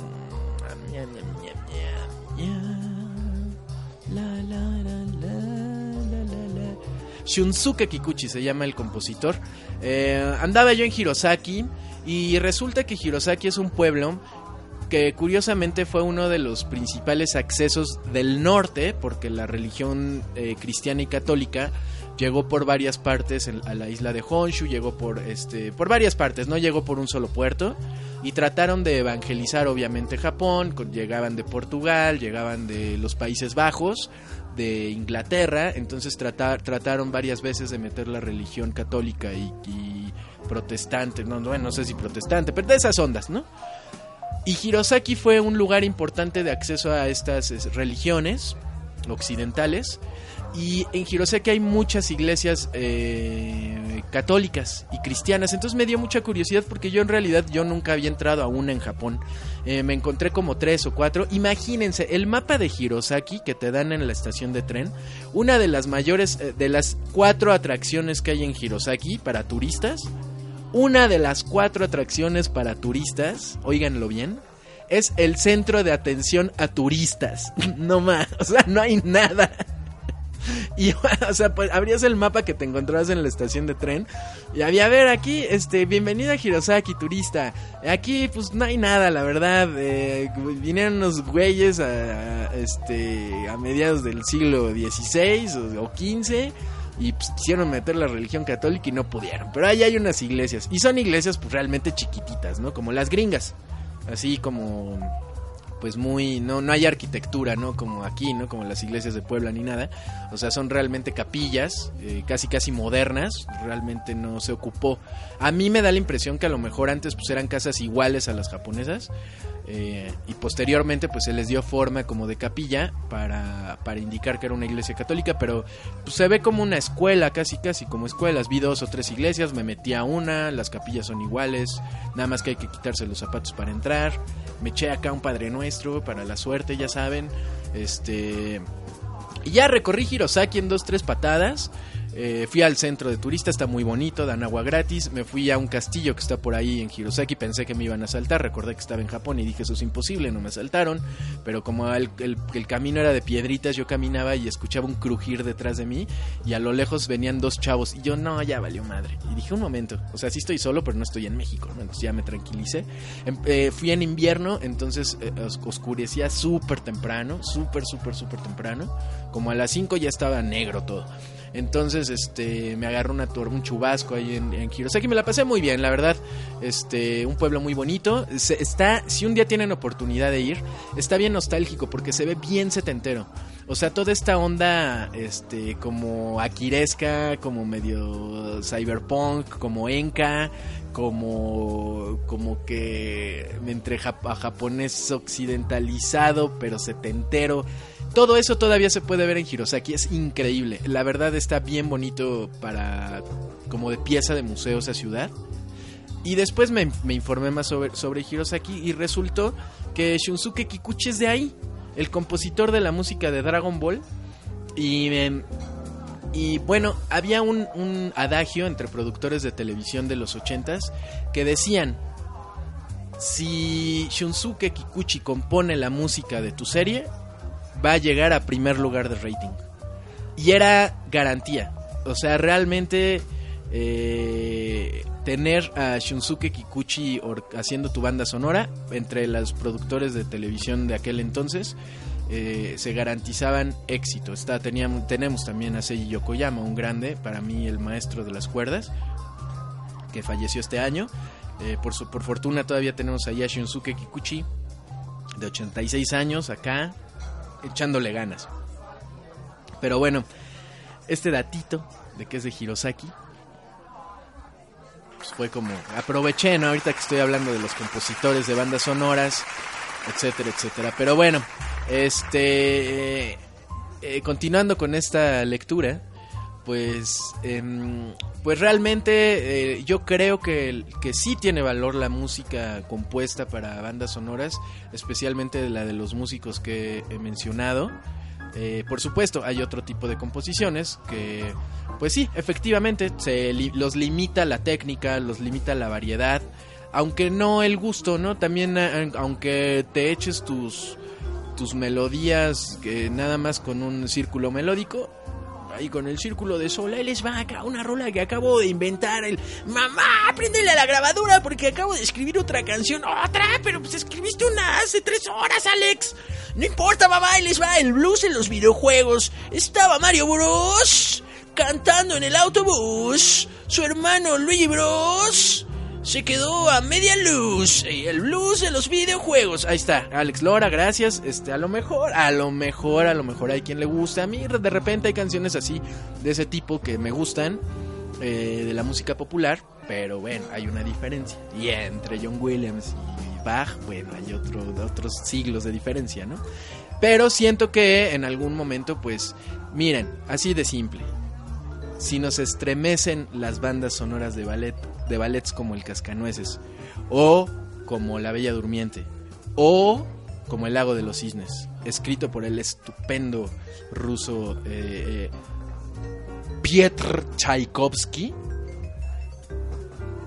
Shunsuke Kikuchi se llama el compositor. Eh, andaba yo en Hirosaki y resulta que Hirosaki es un pueblo que curiosamente fue uno de los principales accesos del norte, porque la religión eh, cristiana y católica llegó por varias partes a la isla de Honshu, llegó por este por varias partes, no llegó por un solo puerto y trataron de evangelizar obviamente Japón, llegaban de Portugal, llegaban de los Países Bajos, de Inglaterra, entonces trataron varias veces de meter la religión católica y, protestante, no, no sé si protestante, pero de esas ondas, ¿no? Y Hirosaki fue un lugar importante de acceso a estas religiones occidentales y en Hirosaki hay muchas iglesias eh, católicas y cristianas. Entonces me dio mucha curiosidad porque yo en realidad yo nunca había entrado a una en Japón. Eh, me encontré como tres o cuatro. Imagínense, el mapa de Hirosaki que te dan en la estación de tren. Una de las mayores, eh, de las cuatro atracciones que hay en Hirosaki para turistas. Una de las cuatro atracciones para turistas, oíganlo bien, es el centro de atención a turistas. no más, o sea, no hay nada. Y, o sea, pues abrías el mapa que te encontrabas en la estación de tren. Y había, a ver, aquí, este, bienvenida a Hirosaki, turista. Aquí, pues no hay nada, la verdad. Eh, vinieron unos güeyes a, este, a mediados del siglo XVI o, XV. Y pues, quisieron meter la religión católica y no pudieron. Pero ahí hay unas iglesias. Y son iglesias, pues realmente chiquititas, ¿no? Como las gringas. Así como pues muy no no hay arquitectura no como aquí no como las iglesias de Puebla ni nada. O sea son realmente capillas eh, casi casi modernas. Realmente no se ocupó. A mí me da la impresión que a lo mejor antes pues eran casas iguales a las japonesas eh, y posteriormente pues se les dio forma como de capilla para, para indicar que era una iglesia católica, pero pues, se ve como una escuela, casi casi como escuelas. Vi dos o tres iglesias, me metí a una, las capillas son iguales, nada más que hay que quitarse los zapatos para entrar. Me eché acá un Padre Nuestro para la suerte, ya saben. Este... Y ya recorrí Hirosaki en dos, tres patadas. Eh, fui al centro de turistas, está muy bonito, dan agua gratis. Me fui a un castillo que está por ahí en Hirosaki, pensé que me iban a asaltar. Recordé que estaba en Japón y dije eso es imposible, no me asaltaron. Pero como el, camino era de piedritas, yo caminaba y escuchaba un crujir detrás de mí. Y a lo lejos venían dos chavos. Y yo, no, ya valió madre. Y dije, un momento, o sea, sí estoy solo, pero no estoy en México. Entonces ya me tranquilicé. Em, eh, fui en invierno, entonces eh, oscurecía súper temprano, súper, súper, súper temprano. Como a las 5 ya estaba negro todo. Entonces, este, me agarró una un chubasco ahí en, en Hirosaki. Me la pasé muy bien, la verdad. Este, un pueblo muy bonito. está, si un día tienen oportunidad de ir, está bien nostálgico porque se ve bien setentero. O sea, toda esta onda, este, como aquiresca, como medio cyberpunk, como enka, como, como que entre japonés occidentalizado, pero setentero. Todo eso todavía se puede ver en Hirosaki, es increíble. La verdad está bien bonito para como de pieza de museo esa ciudad. Y después me, informé más sobre, sobre Hirosaki y resultó que Shunsuke Kikuchi es de ahí, el compositor de la música de Dragon Ball. Y, em, y bueno, había un, un adagio entre productores de televisión de los ochentas que decían, si Shunsuke Kikuchi compone la música de tu serie, va a llegar a primer lugar de rating. Y era garantía. O sea, realmente eh, tener a Shunsuke Kikuchi haciendo tu banda sonora entre los productores de televisión de aquel entonces eh, se garantizaban éxito. Está, teníamos, tenemos también a Seiji Yokoyama, un grande, para mí el maestro de las cuerdas, que falleció este año. Eh, por, su, por fortuna todavía tenemos ahí a Shunsuke Kikuchi, de 86 años, acá, echándole ganas. Pero bueno, este datito de que es de Hirosaki, pues fue como, aproveché, ¿no? Ahorita que estoy hablando de los compositores de bandas sonoras, etcétera, etcétera. Pero bueno, este, eh, continuando con esta lectura, pues, em, pues realmente eh, yo creo que, que sí tiene valor la música compuesta para bandas sonoras, especialmente la de los músicos que he mencionado. Eh, por supuesto, hay otro tipo de composiciones que, pues sí, efectivamente, se los limita la técnica, los limita la variedad, aunque no el gusto, ¿no? También, aunque te eches tus, tus melodías nada más con un círculo melódico, ahí con el círculo de sol. Ahí les va acá una rola que acabo de inventar. El mamá, préndele a la grabadura porque acabo de escribir otra canción. Otra, pero pues escribiste una hace tres horas, Alex. No importa, mamá, ahí les va el blues en los videojuegos. Estaba Mario Bros. cantando en el autobús. Su hermano Luigi Bros se quedó a media luz. El blues de los videojuegos. Ahí está, Alex Lora, gracias. Este, a lo mejor, a lo mejor, a lo mejor hay quien le gusta. A mí de repente hay canciones así, de ese tipo que me gustan, eh, de la música popular. Pero bueno, hay una diferencia. Y entre John Williams y Bach, bueno, hay otro, otros siglos de diferencia, ¿no? Pero siento que en algún momento, pues, miren, así de simple si nos estremecen las bandas sonoras de ballet, de ballets como el Cascanueces, o como La Bella Durmiente, o como El Lago de los Cisnes, escrito por el estupendo ruso eh, eh, Pietr Tchaikovsky,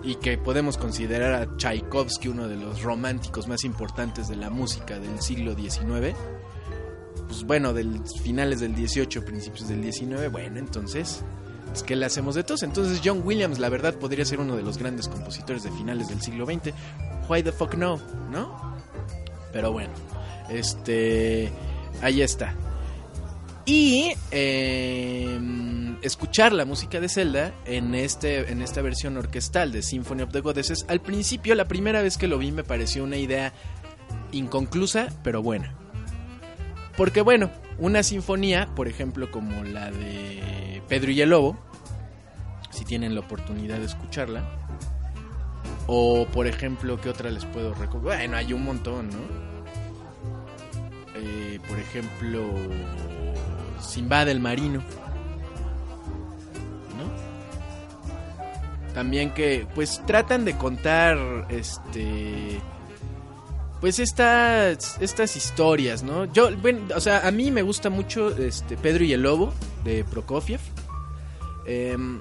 y que podemos considerar a Tchaikovsky uno de los románticos más importantes de la música del siglo XIX, pues bueno, del finales del 18, principios del 19, bueno, entonces es que le hacemos de todos. Entonces John Williams, la verdad, podría ser uno de los grandes compositores de finales del siglo XX. Why the fuck no, ¿no? Pero bueno, este, ahí está. Y em, escuchar la música de Zelda en, este, en esta versión orquestal de Symphony of the Goddesses, al principio, la primera vez que lo vi, me pareció una idea inconclusa, pero buena. Porque bueno, una sinfonía, por ejemplo, como la de Pedro y el Lobo, si tienen la oportunidad de escucharla. O, por ejemplo, ¿qué otra les puedo recomendar? Bueno, hay un montón, ¿no? Eh, por ejemplo, Simba del Marino. ¿No? También que, pues, tratan de contar, este pues estas, estas historias, ¿no? Yo, bueno, o sea, a mí me gusta mucho este Pedro y el Lobo de Prokofiev, em,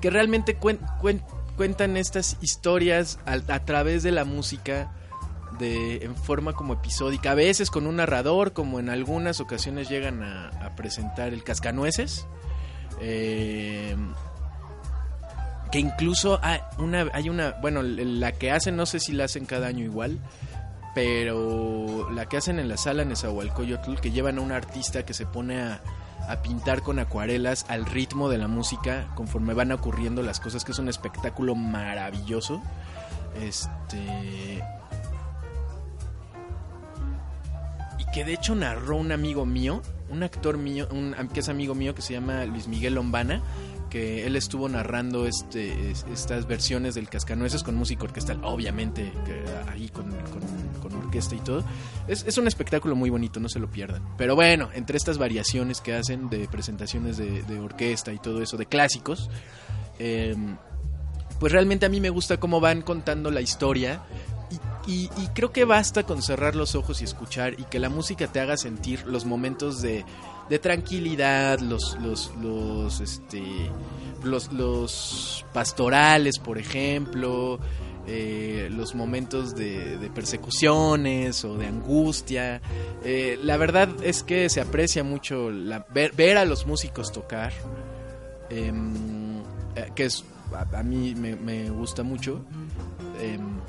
que realmente cuentan estas historias a, través de la música de, en forma como episódica, a veces con un narrador, como en algunas ocasiones llegan a, presentar el Cascanueces. Em, que incluso hay una, hay una, bueno, la que hacen, no sé si la hacen cada año igual, pero la que hacen en la sala en Nezahualcóyotl, que llevan a un artista que se pone a, a pintar con acuarelas al ritmo de la música conforme van ocurriendo las cosas, que es un espectáculo maravilloso. Este. Y que de hecho narró un amigo mío, un actor mío, un, que es amigo mío que se llama Luis Miguel Lombana, que él estuvo narrando este, estas versiones del Cascanueces con música orquestal, obviamente, ahí con, con, orquesta y todo. Es, es, un espectáculo muy bonito, no se lo pierdan. Pero bueno, entre estas variaciones que hacen de presentaciones de, orquesta y todo eso, de clásicos, eh, pues realmente a mí me gusta cómo van contando la historia. Y, creo que basta con cerrar los ojos y escuchar y que la música te haga sentir los momentos de, de tranquilidad, los, los, los, este, los, los pastorales, por ejemplo, eh, los momentos de, persecuciones o de angustia. Eh, la verdad es que se aprecia mucho la, ver, a los músicos tocar, em, eh, que es a, mí me, gusta mucho. Em,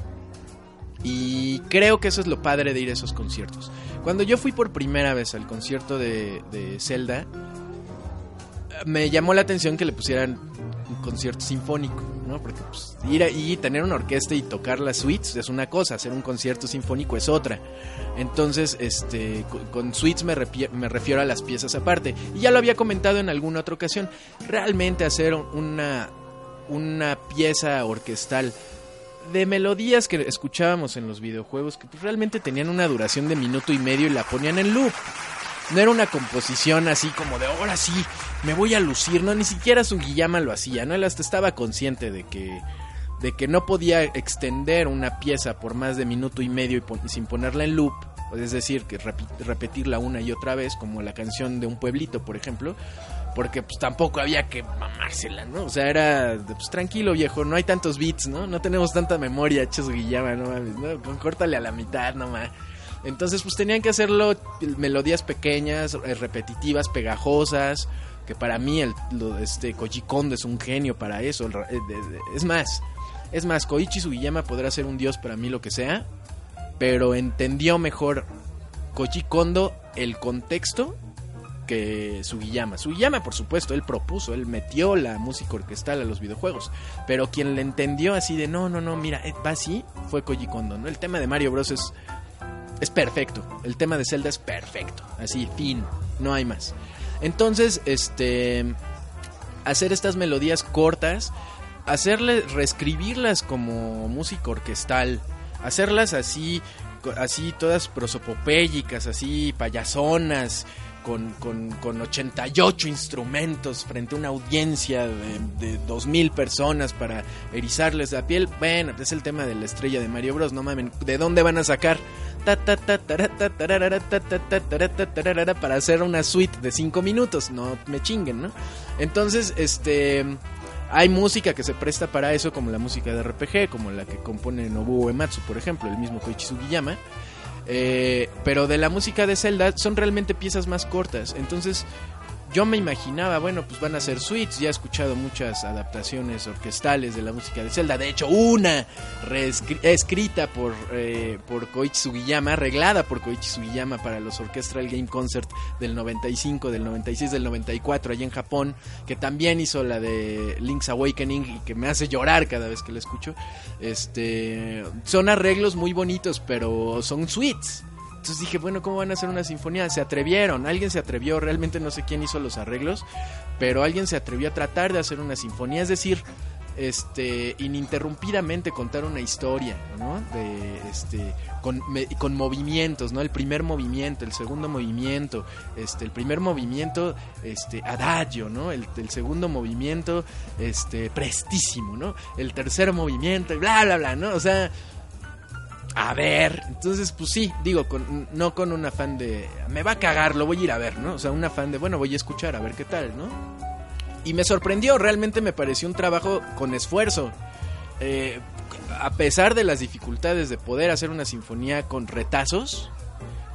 y creo que eso es lo padre de ir a esos conciertos. Cuando yo fui por primera vez al concierto de, Zelda, me llamó la atención que le pusieran un concierto sinfónico, ¿no? Porque pues, ir y tener una orquesta y tocar las suites es una cosa, hacer un concierto sinfónico es otra. Entonces, este, con, suites me, me refiero a las piezas aparte. Y ya lo había comentado en alguna otra ocasión. Realmente hacer una una pieza orquestal de melodías que escuchábamos en los videojuegos que realmente tenían una duración de minuto y medio y la ponían en loop. No era una composición así como de ahora sí, me voy a lucir, no, ni siquiera Sugiyama lo hacía, ¿no? Él hasta estaba consciente de que, de que no podía extender una pieza por más de minuto y medio sin ponerla en loop, es decir, que repetirla una y otra vez, como la canción de un pueblito, por ejemplo, porque pues tampoco había que mamársela, ¿no? O sea, era, pues tranquilo viejo, no hay tantos beats, ¿no? No tenemos tanta memoria, Ches Guillama, no mames, ¿no? Córtale a la mitad nomás. Entonces, pues tenían que hacerlo melodías pequeñas, eh, repetitivas, pegajosas, que para mí el, este Koji Kondo es un genio para eso. Eh, es más, es más, Koichi Sugiyama podrá ser un dios para mí lo que sea, pero entendió mejor Koji el contexto que Sugiyama. Sugiyama, por supuesto, él propuso, él metió la música orquestal a los videojuegos. Pero quien le entendió así de no, no, no, mira, eh, va así, fue Koji Kondo, ¿no? El tema de Mario Bros. es, es perfecto. El tema de Zelda es perfecto. Así, fin, no hay más. Entonces, este. Hacer estas melodías cortas, hacerle, reescribirlas como música orquestal, hacerlas así, así todas prosopopélicas, así payasonas, con, con, con 88 instrumentos frente a una audiencia de, de 2.000 personas para erizarles la piel. Bueno, es el tema de la estrella de Mario Bros. No mamen, ¿de dónde van a sacar? Para hacer una suite de 5 minutos. No me chinguen, ¿no? Entonces, este. Hay música que se presta para eso, como la música de RPG, como la que compone Nobuo Ematsu, por ejemplo, el mismo Koichi Sugiyama. Eh, pero de la música de Zelda son realmente piezas más cortas. Entonces yo me imaginaba, bueno, pues van a ser suites. Ya he escuchado muchas adaptaciones orquestales de la música de Zelda. De hecho, una escrita por, eh, por Koichi Sugiyama, arreglada por Koichi Sugiyama para los Orchestral Game Concert del 95, del 96, del 94, allá en Japón. Que también hizo la de Link's Awakening y que me hace llorar cada vez que la escucho. Este, son arreglos muy bonitos, pero son suites. Entonces dije, bueno, ¿cómo van a hacer una sinfonía? Se atrevieron, alguien se atrevió, realmente no sé quién hizo los arreglos, pero alguien se atrevió a tratar de hacer una sinfonía, es decir, este ininterrumpidamente contar una historia, ¿no? De este con, con, movimientos, ¿no? El primer movimiento, el segundo movimiento, este el primer movimiento este adagio, ¿no? El, el segundo movimiento este prestísimo, ¿no? El tercer movimiento, bla bla bla, ¿no? O sea, a ver, entonces pues sí, digo, con, no con un afán de me va a cagar, lo voy a ir a ver, ¿no? O sea, un afán de bueno, voy a escuchar, a ver qué tal, ¿no? Y me sorprendió, realmente me pareció un trabajo con esfuerzo. Eh, a pesar de las dificultades de poder hacer una sinfonía con retazos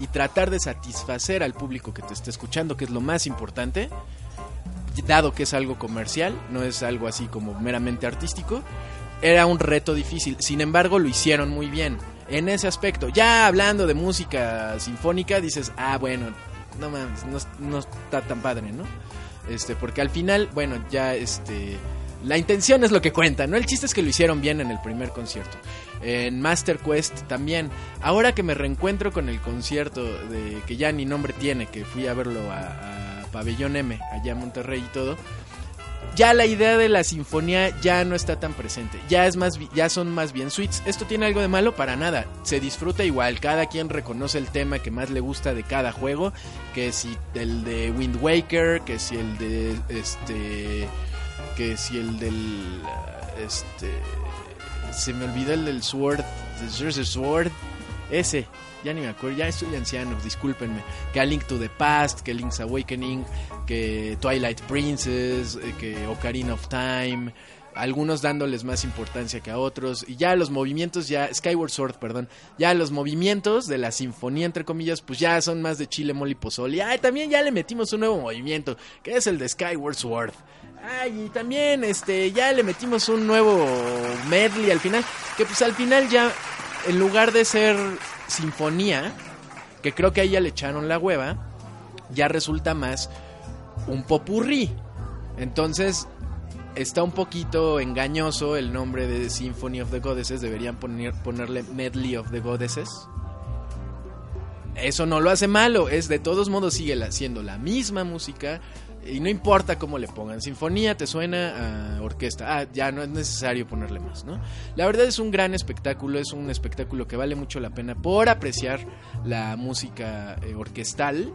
y tratar de satisfacer al público que te esté escuchando, que es lo más importante, dado que es algo comercial, no es algo así como meramente artístico, era un reto difícil. Sin embargo, lo hicieron muy bien en ese aspecto. Ya hablando de música sinfónica, dices, ah, bueno, no no está tan padre, ¿no? Este, porque al final, bueno, ya este la intención es lo que cuenta, ¿no? El chiste es que lo hicieron bien en el primer concierto. En Master Quest también. Ahora que me reencuentro con el concierto de que ya ni nombre tiene, que fui a verlo a, a Pabellón M, allá en Monterrey y todo, ya la idea de la sinfonía ya no está tan presente. Ya es más ya son más bien suites. ¿Esto tiene algo de malo? Para nada. Se disfruta igual. Cada quien reconoce el tema que más le gusta de cada juego. Que si el de Wind Waker, que si el de este que si el del este se me olvidó el del Sword, the Sword, ese, ya ni me acuerdo, ya estoy anciano, discúlpenme. Que a Link to the Past, que Link's Awakening, que Twilight Princess, eh, que Ocarina of Time, algunos dándoles más importancia que a otros y ya los movimientos ya Skyward Sword, perdón, ya los movimientos de la sinfonía entre comillas, pues ya son más de chile mole y pozole. Y también ya le metimos un nuevo movimiento, que es el de Skyward Sword. Ay, y también este ya le metimos un nuevo medley al final, que pues al final ya en lugar de ser sinfonía, que creo que ahí ya le echaron la hueva, ya resulta más un popurrí. Entonces, está un poquito engañoso el nombre de Symphony of the Goddesses, deberían poner, ponerle Medley of the Goddesses. Eso no lo hace malo, es de todos modos sigue siendo la misma música, y no importa cómo le pongan, sinfonía te suena a orquesta, ah, ya no es necesario ponerle más, ¿no? La verdad es un gran espectáculo, es un espectáculo que vale mucho la pena por apreciar la música eh, orquestal,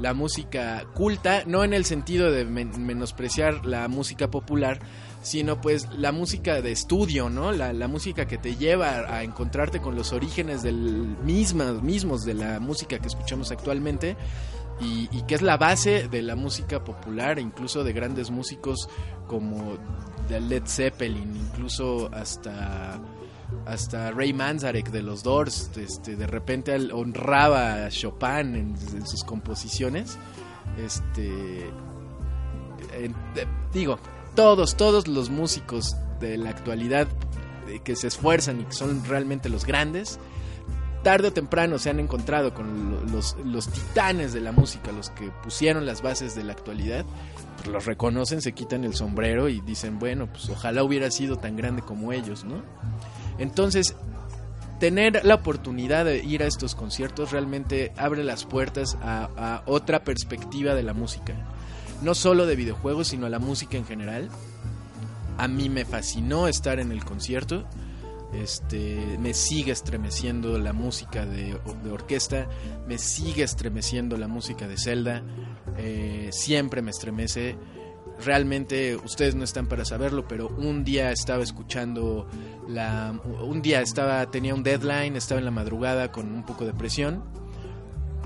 la música culta, no en el sentido de menospreciar la música popular, sino pues la música de estudio, ¿no? La, la, música que te lleva a, encontrarte con los orígenes del mismos de la música que escuchamos actualmente y, que es la base de la música popular, incluso de grandes músicos como Led Zeppelin, incluso hasta hasta Ray Manzarek de los Doors, este, de repente honraba a Chopin en, sus composiciones. Este, digo, todos, todos los músicos de la actualidad eh, que se esfuerzan y que son realmente los grandes, tarde o temprano se han encontrado con los, los titanes de la música, los que pusieron las bases de la actualidad, pues los reconocen, se quitan el sombrero y dicen, bueno, pues ojalá hubiera sido tan grande como ellos, ¿no? Entonces, tener la oportunidad de ir a estos conciertos realmente abre las puertas a, otra perspectiva de la música. No solo de videojuegos, sino a la música en general. A mí me fascinó estar en el concierto este, me sigue estremeciendo la música de, orquesta, me sigue estremeciendo la música de Zelda, eh, siempre me estremece. Realmente ustedes no están para saberlo, pero un día estaba escuchando la, un día estaba tenía un deadline, estaba en la madrugada con un poco de presión,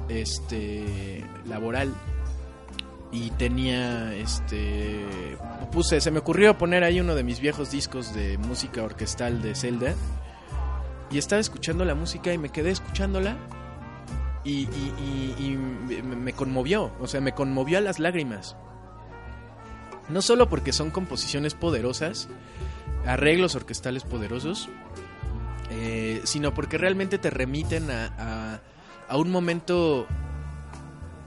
este, laboral y tenía este puse se me ocurrió poner ahí uno de mis viejos discos de música orquestal de Zelda y estaba escuchando la música y me quedé escuchándola y, me conmovió o sea me conmovió a las lágrimas no solo porque son composiciones poderosas arreglos orquestales poderosos eh, sino porque realmente te remiten a, a, un momento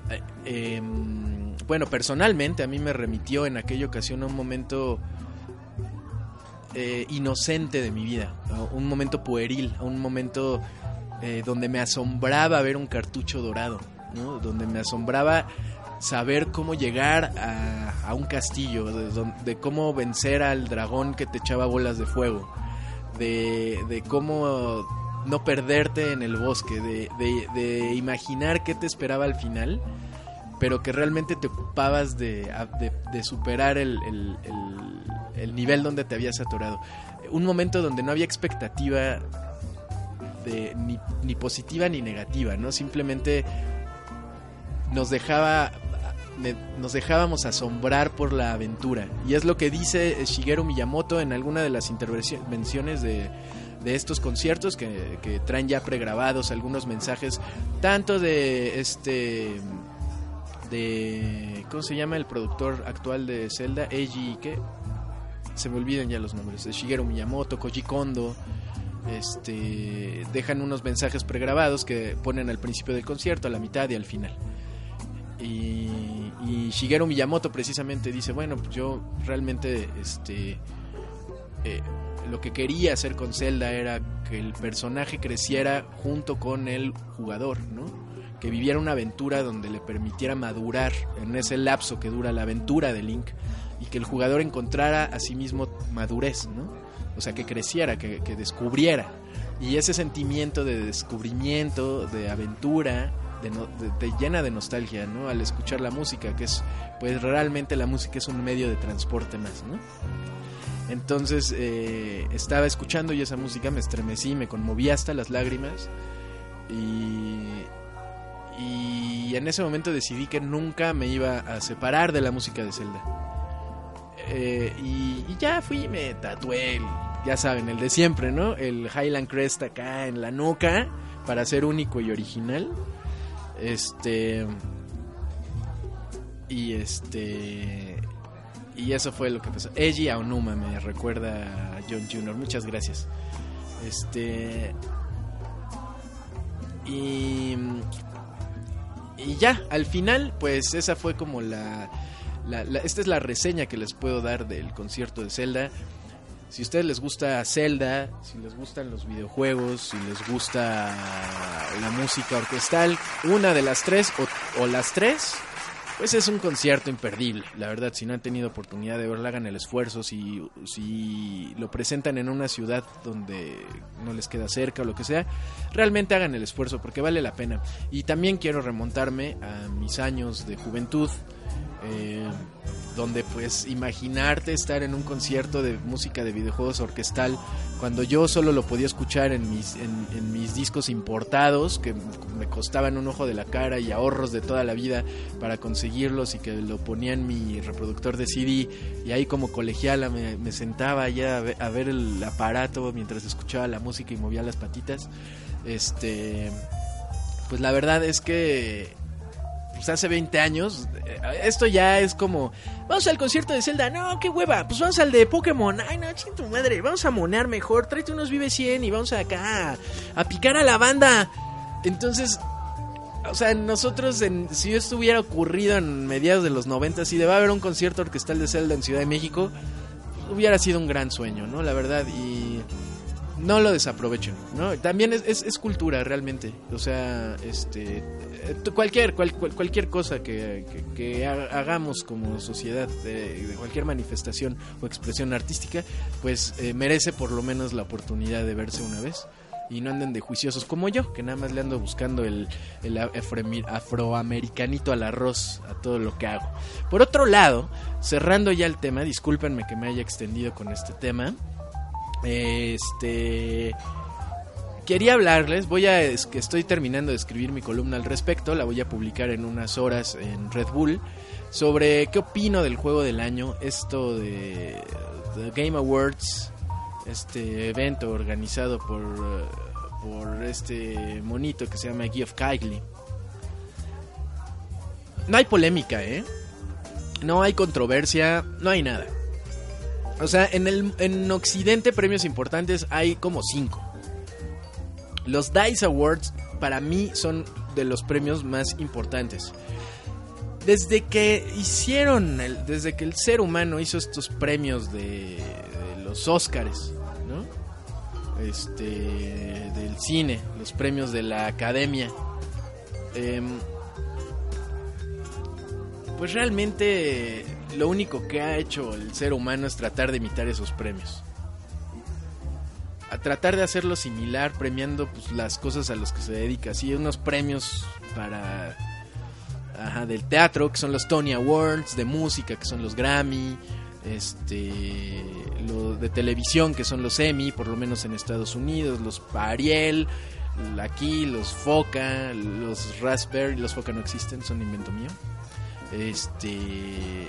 eh, em, bueno, personalmente a mí me remitió en aquella ocasión a un momento eh, inocente de mi vida, un momento pueril, a un momento donde me asombraba ver un cartucho dorado, donde me asombraba saber cómo llegar a, un castillo, de, cómo vencer al dragón que te echaba bolas de fuego, de, cómo no perderte en el bosque, de imaginar qué te esperaba al final pero que realmente te ocupabas de, superar el, nivel donde te habías atorado. Un momento donde no había expectativa de, ni, positiva ni negativa, ¿no? Simplemente nos dejaba nos dejábamos asombrar por la aventura. Y es lo que dice Shigeru Miyamoto en alguna de las intervenciones de, de estos conciertos que, que, traen ya pregrabados algunos mensajes, tanto de este de ¿cómo se llama el productor actual de Zelda? Eiji que se me olvidan ya los nombres, de Shigeru Miyamoto, Koji Kondo, este dejan unos mensajes pregrabados que ponen al principio del concierto, a la mitad y al final. Y, y Shigeru Miyamoto precisamente dice, bueno, pues yo realmente este eh, lo que quería hacer con Zelda era que el personaje creciera junto con el jugador, ¿no? Que viviera una aventura donde le permitiera madurar en ese lapso que dura la aventura de Link y que el jugador encontrara a sí mismo madurez, ¿no? O sea, que creciera, que, que descubriera. Y ese sentimiento de descubrimiento, de aventura, de, de llena de nostalgia, ¿no? Al escuchar la música, que es, pues realmente la música es un medio de transporte más, ¿no? Entonces eh, estaba escuchando y esa música me estremecí, me conmoví hasta las lágrimas y, y en ese momento decidí que nunca me iba a separar de la música de Zelda. Eh, y, ya fui me tatué, el- ya saben, el de siempre, ¿no? El Highland Crest acá en la nuca para ser único y original. Este... Y este... Y eso fue lo que pasó. Eiji Aonuma me recuerda a John Jr. Muchas gracias. Este. Y. Y ya, al final, pues esa fue como la, Esta es la reseña que les puedo dar del concierto de Zelda. Si a ustedes les gusta Zelda, si les gustan los videojuegos, si les gusta la música orquestal, una de las tres o, o las tres, pues es un concierto imperdible, la verdad. Si no han tenido oportunidad de verlo, hagan el esfuerzo. Si, si lo presentan en una ciudad donde no les queda cerca o lo que sea, realmente hagan el esfuerzo porque vale la pena. Y también quiero remontarme a mis años de juventud. Eh, donde pues imaginarte estar en un concierto de música de videojuegos orquestal cuando yo solo lo podía escuchar en mis, en, mis discos importados que me costaban un ojo de la cara y ahorros de toda la vida para conseguirlos y que lo ponía en mi reproductor de CD y ahí como colegiala me, me sentaba ya a ver, a ver el aparato mientras escuchaba la música y movía las patitas. Este pues la verdad es que pues hace 20 años, eh, esto ya es como, vamos al concierto de Zelda, no, qué hueva, pues vamos al de Pokémon, ay no, ching tu madre, vamos a monear mejor, tráete unos Vive 100 y vamos acá a, picar a la banda. Entonces, o sea, nosotros, en, si esto hubiera ocurrido en mediados de los 90, si debe haber un concierto orquestal de Zelda en Ciudad de México, hubiera sido un gran sueño, ¿no? La verdad, y no lo desaprovechen, ¿no? También es, es, es cultura realmente, o sea, este, eh, cualquier, cual- cual- cualquier cosa que, que- que ha- hagamos como sociedad, de, de cualquier manifestación o expresión artística, pues eh, merece por lo menos la oportunidad de verse una vez. Y no anden de juiciosos como yo, que nada más le ando buscando el, el afroamericanito al arroz a todo lo que hago. Por otro lado, cerrando ya el tema, discúlpenme que me haya extendido con este tema. Este quería hablarles, voy a es que estoy terminando de escribir mi columna al respecto, la voy a publicar en unas horas en Red Bull sobre qué opino del juego del año, esto de The Game Awards, este evento organizado por eh, por este monito que se llama Geoff Keighley. No hay polémica, ¿eh? No hay controversia, no hay nada. O sea, en, el, en Occidente premios importantes hay como cinco. Los DICE Awards para mí son de los premios más importantes. Desde que hicieron, el- desde que el ser humano hizo estos premios de, los Óscares, ¿no? Este, del cine, los premios de la academia. em, pues realmente lo único que ha hecho el ser humano es tratar de imitar esos premios. A tratar de hacerlo similar, premiando pues, las cosas a las que se dedica. Así, unos premios para. Ajá, del teatro, que son los Tony Awards, de música, que son los Grammy, este. De televisión, que son los Emmy, por lo menos en Estados Unidos, los Ariel, aquí, los Foca, los Raspberry, los Foca no existen, son invento mío este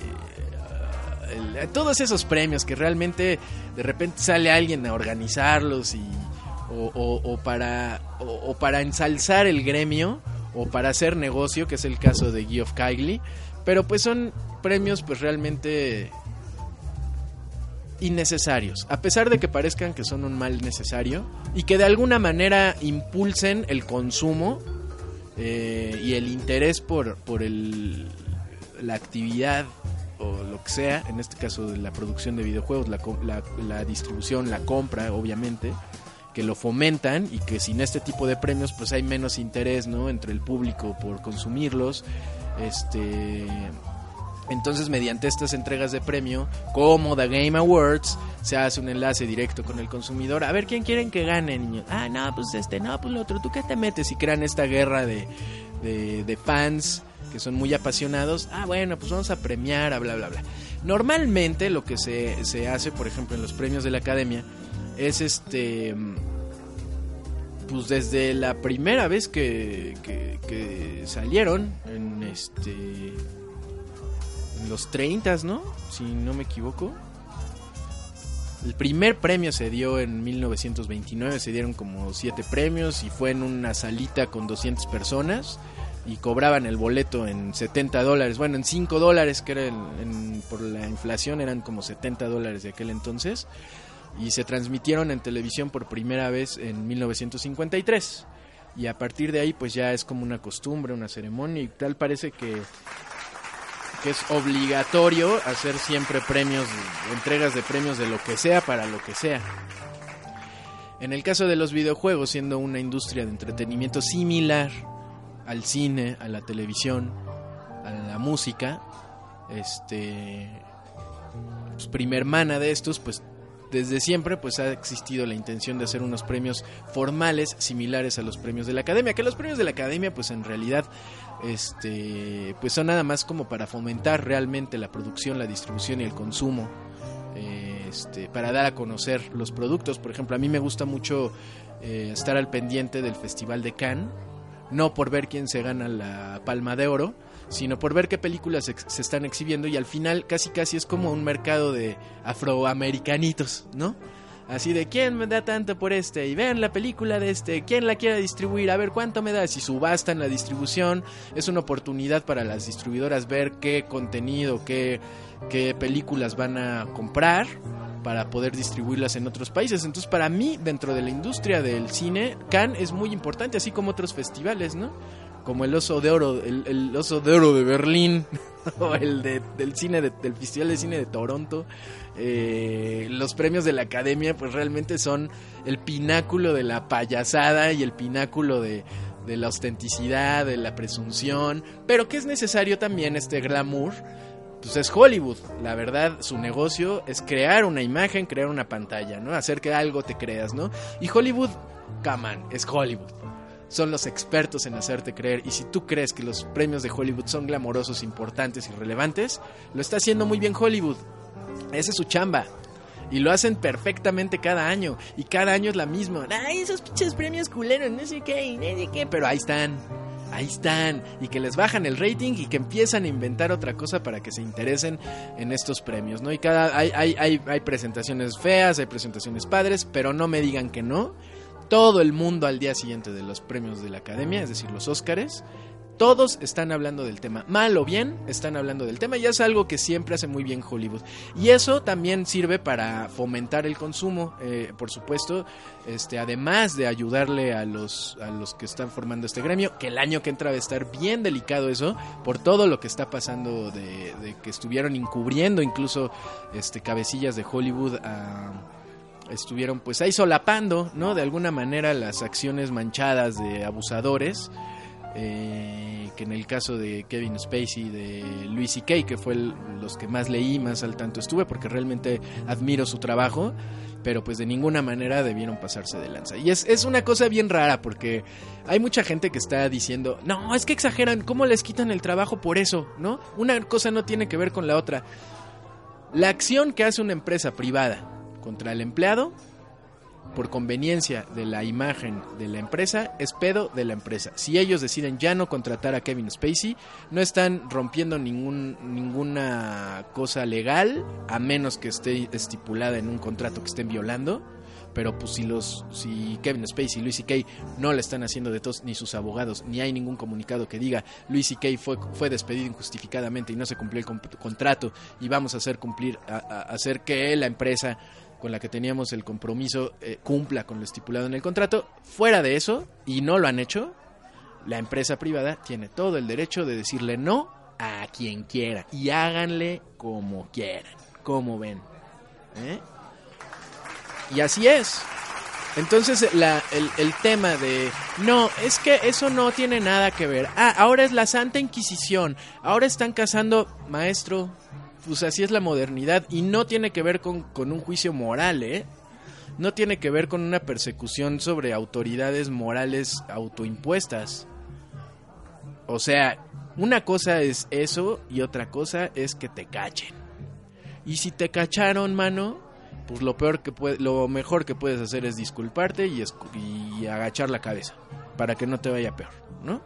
el- todos esos premios que realmente de repente sale alguien a organizarlos y o, o- para o, o para ensalzar el gremio o para hacer negocio que es el caso de Geoff Keighley pero pues son premios pues realmente innecesarios. A pesar de que parezcan que son un mal necesario y que de alguna manera impulsen el consumo eh, y el interés por, por el, la actividad o lo que sea, en este caso de la producción de videojuegos, la, la, la distribución, la compra, obviamente, que lo fomentan y que sin este tipo de premios pues hay menos interés, ¿no? Entre el público por consumirlos. Este entonces, mediante estas entregas de premio, como The Game Awards, se hace un enlace directo con el consumidor. A ver, ¿quién quieren que gane, niño? Ah, no, pues este, no, pues lo otro. ¿Tú qué te metes? Y crean esta guerra de, de, fans que son muy apasionados. Ah, bueno, pues vamos a premiar, a bla, bla, bla. Normalmente lo que se, se hace, por ejemplo, en los premios de la academia, es este pues desde la primera vez que, que, salieron en este en los 30, ¿no? Si no me equivoco. El primer premio se dio en 1929, se dieron como siete premios y fue en una salita con 200 personas y cobraban el boleto en 70 dólares, bueno, en 5 dólares, que era por la inflación, eran como 70 dólares de aquel entonces y se transmitieron en televisión por primera vez en 1953. Y a partir de ahí pues ya es como una costumbre, una ceremonia y tal parece que, que es obligatorio hacer siempre premios, entregas de premios de lo que sea para lo que sea. En el caso de los videojuegos, siendo una industria de entretenimiento similar al cine, a la televisión, a la música, este pues, primer mana de estos, pues desde siempre pues ha existido la intención de hacer unos premios formales similares a los premios de la academia, que los premios de la academia pues en realidad este pues son nada más como para fomentar realmente la producción, la distribución y el consumo. Este, para dar a conocer los productos, por ejemplo, a mí me gusta mucho eh, estar al pendiente del Festival de Cannes, no por ver quién se gana la Palma de Oro, sino por ver qué películas se están exhibiendo y al final casi casi es como un mercado de afroamericanitos, ¿no? Así de quién me da tanto por este y vean la película de este, quién la quiere distribuir, a ver cuánto me da, si subastan la distribución, es una oportunidad para las distribuidoras ver qué contenido, qué, qué películas van a comprar para poder distribuirlas en otros países. Entonces, para mí, dentro de la industria del cine, Cannes es muy importante, así como otros festivales, ¿no? como el oso de oro, el, oso de oro de Berlín, o el del cine, del Festival de Cine de Toronto. Eh, los premios de la academia, pues realmente son el pináculo de la payasada y el pináculo de, de la ostenticidad, de la presunción, pero que es necesario también este glamour. Pues es Hollywood, la verdad, su negocio es crear una imagen, crear una pantalla, ¿no? Hacer que algo te creas, ¿no? Y Hollywood, come on, es Hollywood son los expertos en hacerte creer. Y si tú crees que los premios de Hollywood son glamorosos, importantes y relevantes, lo está haciendo muy bien Hollywood. Esa es su chamba. Y lo hacen perfectamente cada año. Y cada año es la misma. Ay, esos pinches premios culeros, no sé qué, no sé qué. Pero ahí están. Ahí están. Y que les bajan el rating y que empiezan a inventar otra cosa para que se interesen en estos premios, ¿no? Y cada. Hay, hay, hay, hay presentaciones feas, hay presentaciones padres, pero no me digan que no todo el mundo al día siguiente de los premios de la academia, es decir, los Óscares, todos están hablando del tema. Mal o bien, están hablando del tema y es algo que siempre hace muy bien Hollywood. Y eso también sirve para fomentar el consumo, eh, por supuesto, este, además de ayudarle a los, a los que están formando este gremio, que el año que entra va a estar bien delicado eso, por todo lo que está pasando de, de que estuvieron encubriendo incluso este, cabecillas de Hollywood a estuvieron pues ahí solapando, ¿no? De alguna manera las acciones manchadas de abusadores, eh, que en el caso de Kevin Spacey, de Louis C.K., que fue los que más leí, más al tanto estuve, porque realmente admiro su trabajo, pero pues de ninguna manera debieron pasarse de lanza. Y es, es una cosa bien rara, porque hay mucha gente que está diciendo, no, es que exageran, ¿cómo les quitan el trabajo por eso? ¿No? Una cosa no tiene que ver con la otra. La acción que hace una empresa privada contra el empleado por conveniencia de la imagen de la empresa es pedo de la empresa. Si ellos deciden ya no contratar a Kevin Spacey, no están rompiendo ningún, ninguna cosa legal, a menos que esté estipulada en un contrato que estén violando. Pero pues si los si Kevin Spacey y Louis C.K. no le están haciendo de tos ni sus abogados, ni hay ningún comunicado que diga Louis C.K. fue, fue despedido injustificadamente y no se cumplió el contrato y vamos a hacer cumplir, a hacer que la empresa con la que teníamos el compromiso eh, cumpla con lo estipulado en el contrato. Fuera de eso, y no lo han hecho, la empresa privada tiene todo el derecho de decirle no a quien quiera y háganle como quieran, como ven. ¿eh? Y así es. Entonces la, el, el, tema de, no, es que eso no tiene nada que ver. Ah, ahora es la Santa Inquisición. Ahora están casando, maestro, pues así es la modernidad. Y no tiene que ver con, con un juicio moral, ¿eh? No tiene que ver con una persecución sobre autoridades morales autoimpuestas. O sea, una cosa es eso y otra cosa es que te cachen. Y si te cacharon, mano, pues lo peor que puede, lo mejor que puedes hacer es disculparte y, y agachar la cabeza para que no te vaya peor, ¿no?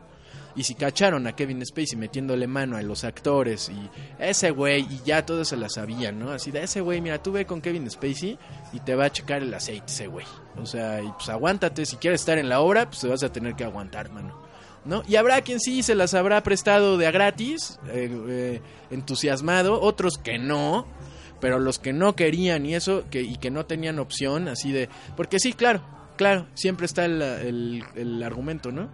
Y si cacharon a Kevin Spacey metiéndole mano a los actores y ese güey, y ya todos se la sabían, ¿no? Así de ese güey, mira, tú ve con Kevin Spacey y te va a checar el aceite ese güey. O sea, y pues aguántate, si quieres estar en la obra, pues te vas a tener que aguantar, mano. ¿No? Y habrá quien sí se las habrá prestado de a gratis, eh, eh, entusiasmado, otros que no, pero los que no querían y eso, que, y que no tenían opción, así de... Porque sí, claro, claro, siempre está el, el, el argumento, ¿no?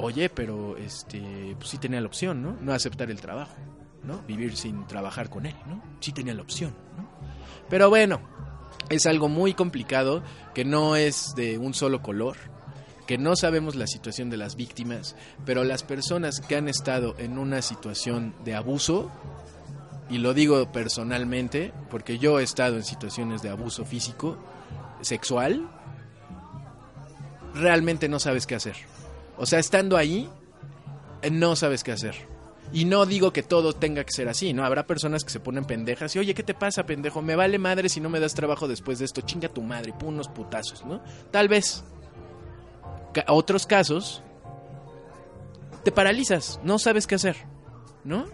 Oye, pero este, pues sí tenía la opción, ¿no? No aceptar el trabajo, ¿no? Vivir sin trabajar con él, ¿no? Sí tenía la opción, ¿no? Pero bueno, es algo muy complicado que no es de un solo color, que no sabemos la situación de las víctimas, pero las personas que han estado en una situación de abuso, y lo digo personalmente, porque yo he estado en situaciones de abuso físico, sexual, realmente no sabes qué hacer. O sea, estando ahí, no sabes qué hacer. Y no digo que todo tenga que ser así, ¿no? Habrá personas que se ponen pendejas y, oye, ¿qué te pasa, pendejo? Me vale madre si no me das trabajo después de esto. Chinga tu madre, pon unos putazos, ¿no? Tal vez. otros casos, te paralizas, no sabes qué hacer, ¿no?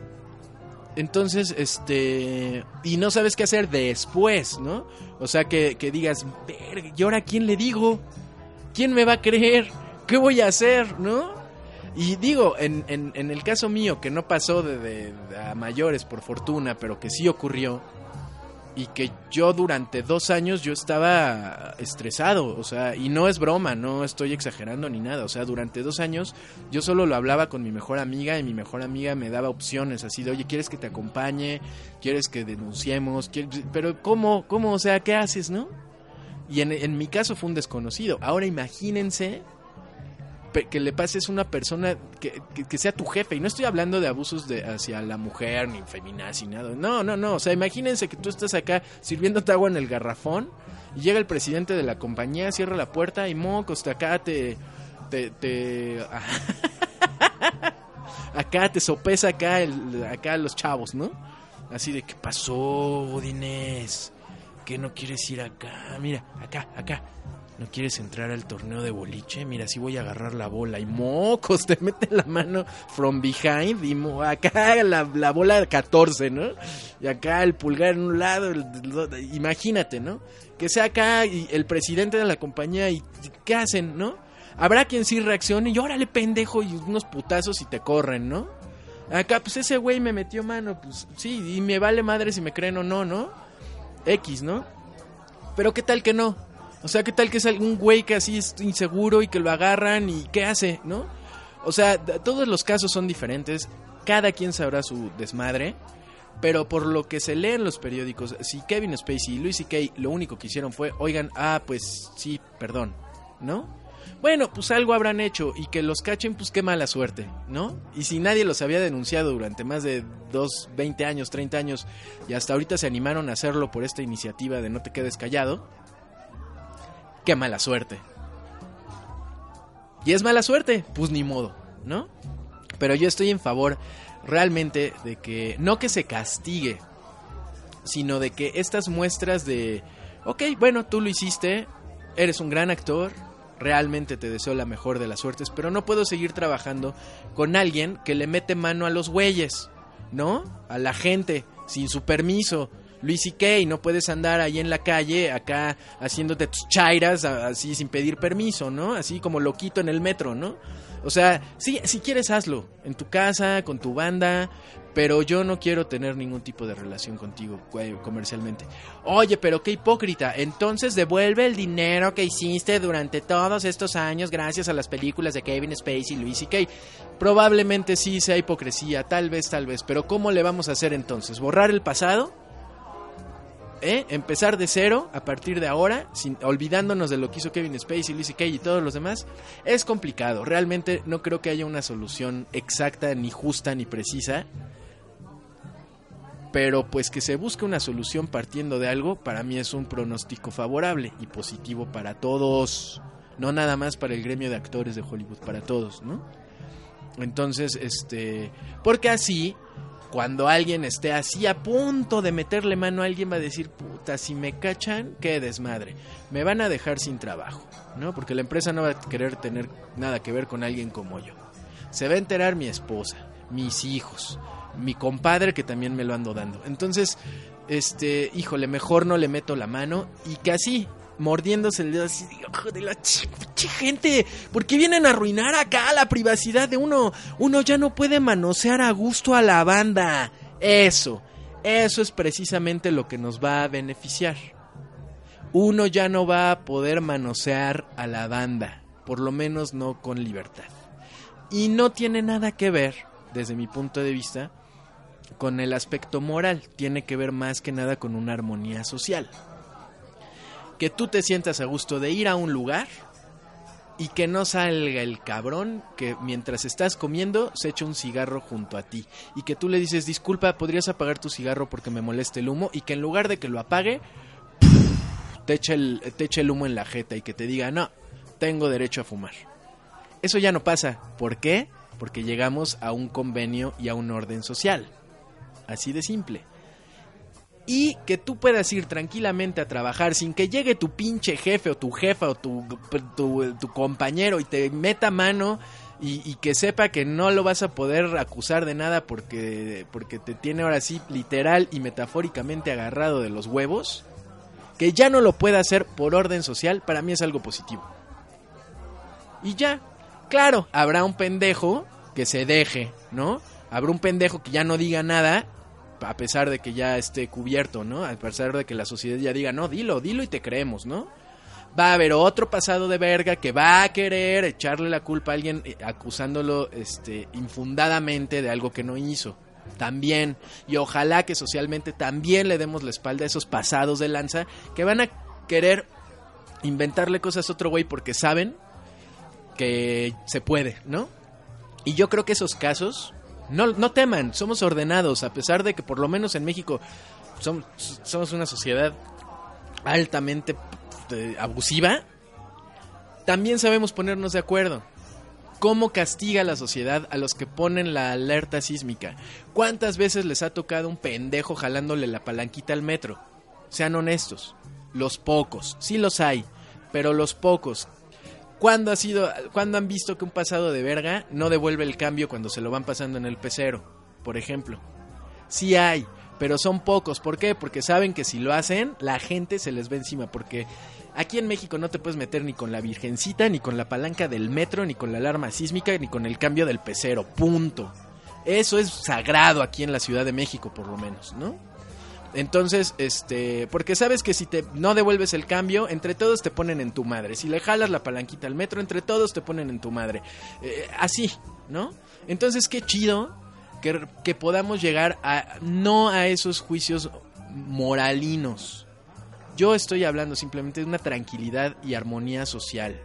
Entonces, este. Y no sabes qué hacer después, ¿no? O sea, que, que digas, ¿y ahora quién le digo? ¿Quién me va a creer? ¿Qué voy a hacer, no? Y digo, en, en, en el caso mío, que no pasó de, a mayores por fortuna, pero que sí ocurrió, y que yo durante dos años yo estaba estresado, o sea, y no es broma, no estoy exagerando ni nada, o sea, durante dos años yo solo lo hablaba con mi mejor amiga y mi mejor amiga me daba opciones así de, oye, ¿quieres que te acompañe? ¿Quieres que denunciemos? Pero ¿cómo? ¿Cómo? O sea, ¿qué haces, no? Y en, en mi caso fue un desconocido. Ahora imagínense que le pases una persona que, que, sea tu jefe. Y no estoy hablando de abusos de, hacia la mujer, ni feminazi, nada. No, no, no. O sea, imagínense que tú estás acá sirviéndote agua en el garrafón y llega el presidente de la compañía, cierra la puerta y mocos, te acá te... te, te acá te sopesa acá, el, acá los chavos, ¿no? Así de, ¿qué pasó, Godinés? ¿Qué no quieres ir acá? Mira, acá, acá. ¿No quieres entrar al torneo de boliche? Mira, si voy a agarrar la bola y mocos, te mete la mano from behind y mo acá la, la, bola 14, ¿no? Y acá el pulgar en un lado, el, imagínate, ¿no? Que sea acá y el presidente de la compañía y ¿qué hacen, no? Habrá quien sí reaccione y órale pendejo y unos putazos y te corren, ¿no? Acá, pues ese güey me metió mano, pues sí, y me vale madre si me creen o no, ¿no? X, ¿no? Pero ¿qué tal que no? O sea, ¿qué tal que es algún güey que así es inseguro y que lo agarran y qué hace, ¿no? O sea, todos los casos son diferentes, cada quien sabrá su desmadre, pero por lo que se lee en los periódicos, si Kevin Spacey y Louis C.K. lo único que hicieron fue, oigan, ah, pues sí, perdón, ¿no? Bueno, pues algo habrán hecho y que los cachen, pues qué mala suerte, ¿no? Y si nadie los había denunciado durante más de dos, 20 años, 30 años y hasta ahorita se animaron a hacerlo por esta iniciativa de no te quedes callado, qué mala suerte. Y es mala suerte, pues ni modo, ¿no? Pero yo estoy en favor realmente de que no que se castigue, sino de que estas muestras de, ok, bueno, tú lo hiciste, eres un gran actor, realmente te deseo la mejor de las suertes, pero no puedo seguir trabajando con alguien que le mete mano a los güeyes, ¿no? A la gente, sin su permiso, Luis y Kay, no puedes andar ahí en la calle acá haciéndote tus chairas así sin pedir permiso, ¿no? Así como loquito en el metro, ¿no? O sea, sí, si quieres hazlo, en tu casa, con tu banda, pero yo no quiero tener ningún tipo de relación contigo comercialmente. Oye, pero qué hipócrita, entonces devuelve el dinero que hiciste durante todos estos años gracias a las películas de Kevin Spacey y Louis C.K. Probablemente sí sea hipocresía, tal vez, tal vez, pero ¿cómo le vamos a hacer entonces? ¿Borrar el pasado? ¿Eh? empezar de cero a partir de ahora, sin, olvidándonos de lo que hizo Kevin Spacey, Lizzie Kay y todos los demás, es complicado. Realmente no creo que haya una solución exacta, ni justa, ni precisa. Pero pues que se busque una solución partiendo de algo, para mí es un pronóstico favorable y positivo para todos. No nada más para el gremio de actores de Hollywood, para todos, ¿no? Entonces, este, porque así cuando alguien esté así a punto de meterle mano a alguien va a decir, puta, si me cachan, qué desmadre. Me van a dejar sin trabajo, ¿no? Porque la empresa no va a querer tener nada que ver con alguien como yo. Se va a enterar mi esposa, mis hijos, mi compadre que también me lo ando dando. Entonces, este, híjole, mejor no le meto la mano y que así, mordiéndose el dedo así, de la gente, ¿por qué vienen a arruinar acá la privacidad de uno? Uno ya no puede manosear a gusto a la banda. Eso, eso es precisamente lo que nos va a beneficiar. Uno ya no va a poder manosear a la banda, por lo menos no con libertad. Y no tiene nada que ver, desde mi punto de vista, con el aspecto moral, tiene que ver más que nada con una armonía social que tú te sientas a gusto de ir a un lugar y que no salga el cabrón que mientras estás comiendo se echa un cigarro junto a ti. Y que tú le dices disculpa podrías apagar tu cigarro porque me molesta el humo y que en lugar de que lo apague te el, te eche el humo en la jeta y que te diga no tengo derecho a fumar eso ya no pasa. ¿por qué? porque llegamos a un convenio y a un orden social. Así de simple y que tú puedas ir tranquilamente a trabajar sin que llegue tu pinche jefe o tu jefa o tu, tu, compañero y te meta mano y, que sepa que no lo vas a poder acusar de nada porque, porque te tiene ahora sí literal y metafóricamente agarrado de los huevos, que ya no lo pueda hacer por orden social, para mí es algo positivo. Y ya, claro, habrá un pendejo que se deje, ¿no? Habrá un pendejo que ya no diga nada a pesar de que ya esté cubierto, ¿no? A pesar de que la sociedad ya diga, no, dilo, dilo y te creemos, ¿no? Va a haber otro pasado de verga que va a querer echarle la culpa a alguien eh, acusándolo este, infundadamente de algo que no hizo. También, y ojalá que socialmente también le demos la espalda a esos pasados de lanza que van a querer inventarle cosas a otro güey porque saben que se puede, ¿no? Y yo creo que esos casos no, no teman, somos ordenados, a pesar de que por lo menos en México somos, somos una sociedad altamente abusiva. También sabemos ponernos de acuerdo. ¿Cómo castiga la sociedad a los que ponen la alerta sísmica? ¿Cuántas veces les ha tocado un pendejo jalándole la palanquita al metro? Sean honestos. Los pocos, sí los hay, pero los pocos ¿Cuándo, ha sido, ¿Cuándo han visto que un pasado de verga no devuelve el cambio cuando se lo van pasando en el pecero? Por ejemplo. Sí hay, pero son pocos. ¿Por qué? Porque saben que si lo hacen, la gente se les ve encima. Porque aquí en México no te puedes meter ni con la virgencita, ni con la palanca del metro, ni con la alarma sísmica, ni con el cambio del pecero. Punto. Eso es sagrado aquí en la Ciudad de México, por lo menos, ¿no? Entonces, este, porque sabes que si te no devuelves el cambio, entre todos te ponen en tu madre. Si le jalas la palanquita al metro, entre todos te ponen en tu madre. Eh, así, ¿no? Entonces, qué chido que, que podamos llegar a no a esos juicios moralinos. Yo estoy hablando simplemente de una tranquilidad y armonía social.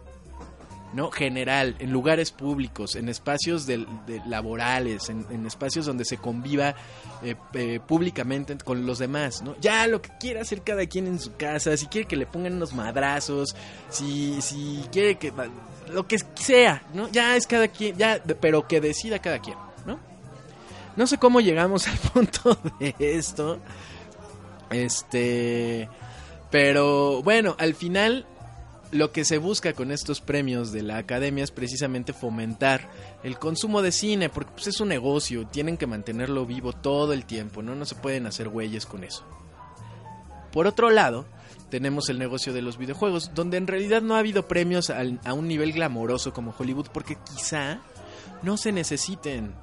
¿No? general, en lugares públicos, en espacios de, laborales, en, espacios donde se conviva eh, eh, públicamente con los demás, ¿no? Ya lo que quiera hacer cada quien en su casa, si quiere que le pongan unos madrazos, si, si quiere que lo que sea, ¿no? Ya es cada quien, ya, pero que decida cada quien, ¿no? No sé cómo llegamos al punto de esto. Este, pero bueno, al final lo que se busca con estos premios de la academia es precisamente fomentar el consumo de cine, porque pues, es un negocio, tienen que mantenerlo vivo todo el tiempo, ¿no? No se pueden hacer güeyes con eso. Por otro lado, tenemos el negocio de los videojuegos, donde en realidad no ha habido premios a un nivel glamoroso como Hollywood, porque quizá no se necesiten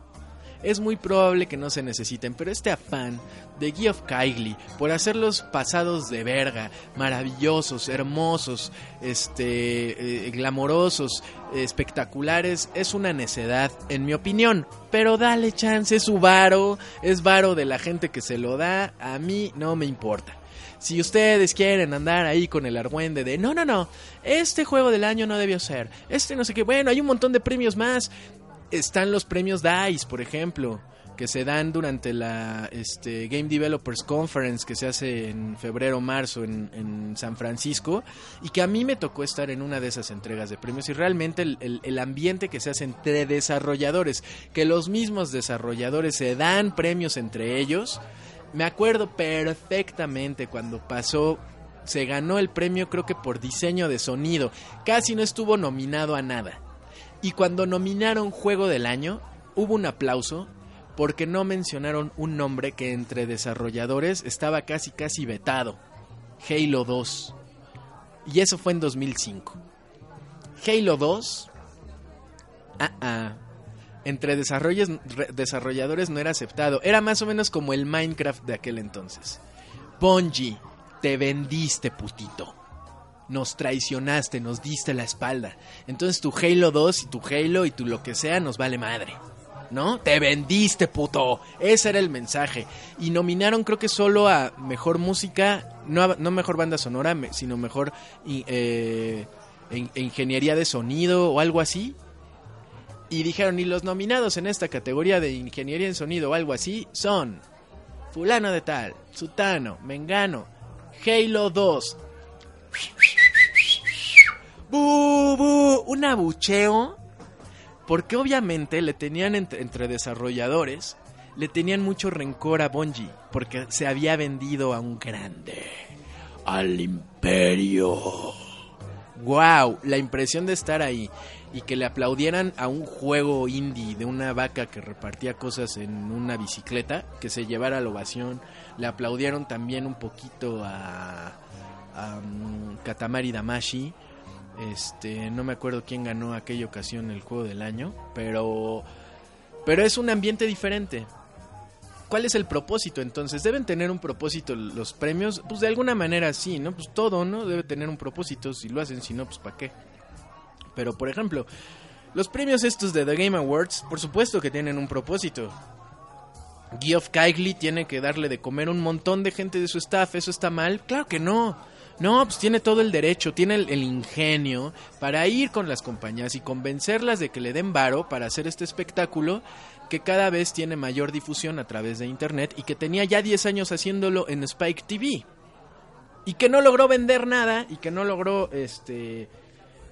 es muy probable que no se necesiten, pero este afán de Geoff Kylie por hacerlos pasados de verga, maravillosos, hermosos, este, eh, glamorosos, espectaculares, es una necedad, en mi opinión. Pero dale chance, es su varo, es varo de la gente que se lo da, a mí no me importa. Si ustedes quieren andar ahí con el argüende de no, no, no, este juego del año no debió ser, este no sé qué, bueno, hay un montón de premios más, están los premios DICE, por ejemplo, que se dan durante la este, Game Developers Conference que se hace en febrero marzo en, en, San Francisco y que a mí me tocó estar en una de esas entregas de premios y realmente el, el, ambiente que se hace entre desarrolladores, que los mismos desarrolladores se dan premios entre ellos, me acuerdo perfectamente cuando pasó se ganó el premio creo que por diseño de sonido, casi no estuvo nominado a nada y cuando nominaron Juego del Año, hubo un aplauso porque no mencionaron un nombre que entre desarrolladores estaba casi casi vetado. Halo 2. Y eso fue en 2005. Halo 2. Ah, ah. Entre desarrolladores no era aceptado. Era más o menos como el Minecraft de aquel entonces. Bungie, te vendiste, putito nos traicionaste, nos diste la espalda. Entonces tu Halo 2 y tu Halo y tu lo que sea nos vale madre. ¿No? Te vendiste, puto. Ese era el mensaje. Y nominaron creo que solo a mejor música, no, no mejor banda sonora, sino mejor eh, ingeniería de sonido o algo así. Y dijeron, y los nominados en esta categoría de ingeniería en sonido o algo así son fulano de tal, sutano, mengano, Halo 2, ¡Bu, Un abucheo. Porque obviamente le tenían entre, desarrolladores, le tenían mucho rencor a Bungie. Porque se había vendido a un grande. Al imperio. ¡Wow! La impresión de estar ahí y que le aplaudieran a un juego indie de una vaca que repartía cosas en una bicicleta, que se llevara la ovación. Le aplaudieron también un poquito a, a um, Katamari Damashi este, no me acuerdo quién ganó aquella ocasión el juego del año, pero pero es un ambiente diferente. ¿Cuál es el propósito entonces? ¿Deben tener un propósito los premios? Pues de alguna manera sí, ¿no? Pues todo, ¿no? Debe tener un propósito, si lo hacen, si no, pues ¿para qué? Pero por ejemplo, los premios estos de The Game Awards, por supuesto que tienen un propósito. Geoff Keighley tiene que darle de comer a un montón de gente de su staff, ¿eso está mal? Claro que no. No, pues tiene todo el derecho, tiene el, ingenio para ir con las compañías y convencerlas de que le den varo para hacer este espectáculo que cada vez tiene mayor difusión a través de internet y que tenía ya 10 años haciéndolo en Spike TV. Y que no logró vender nada y que no logró este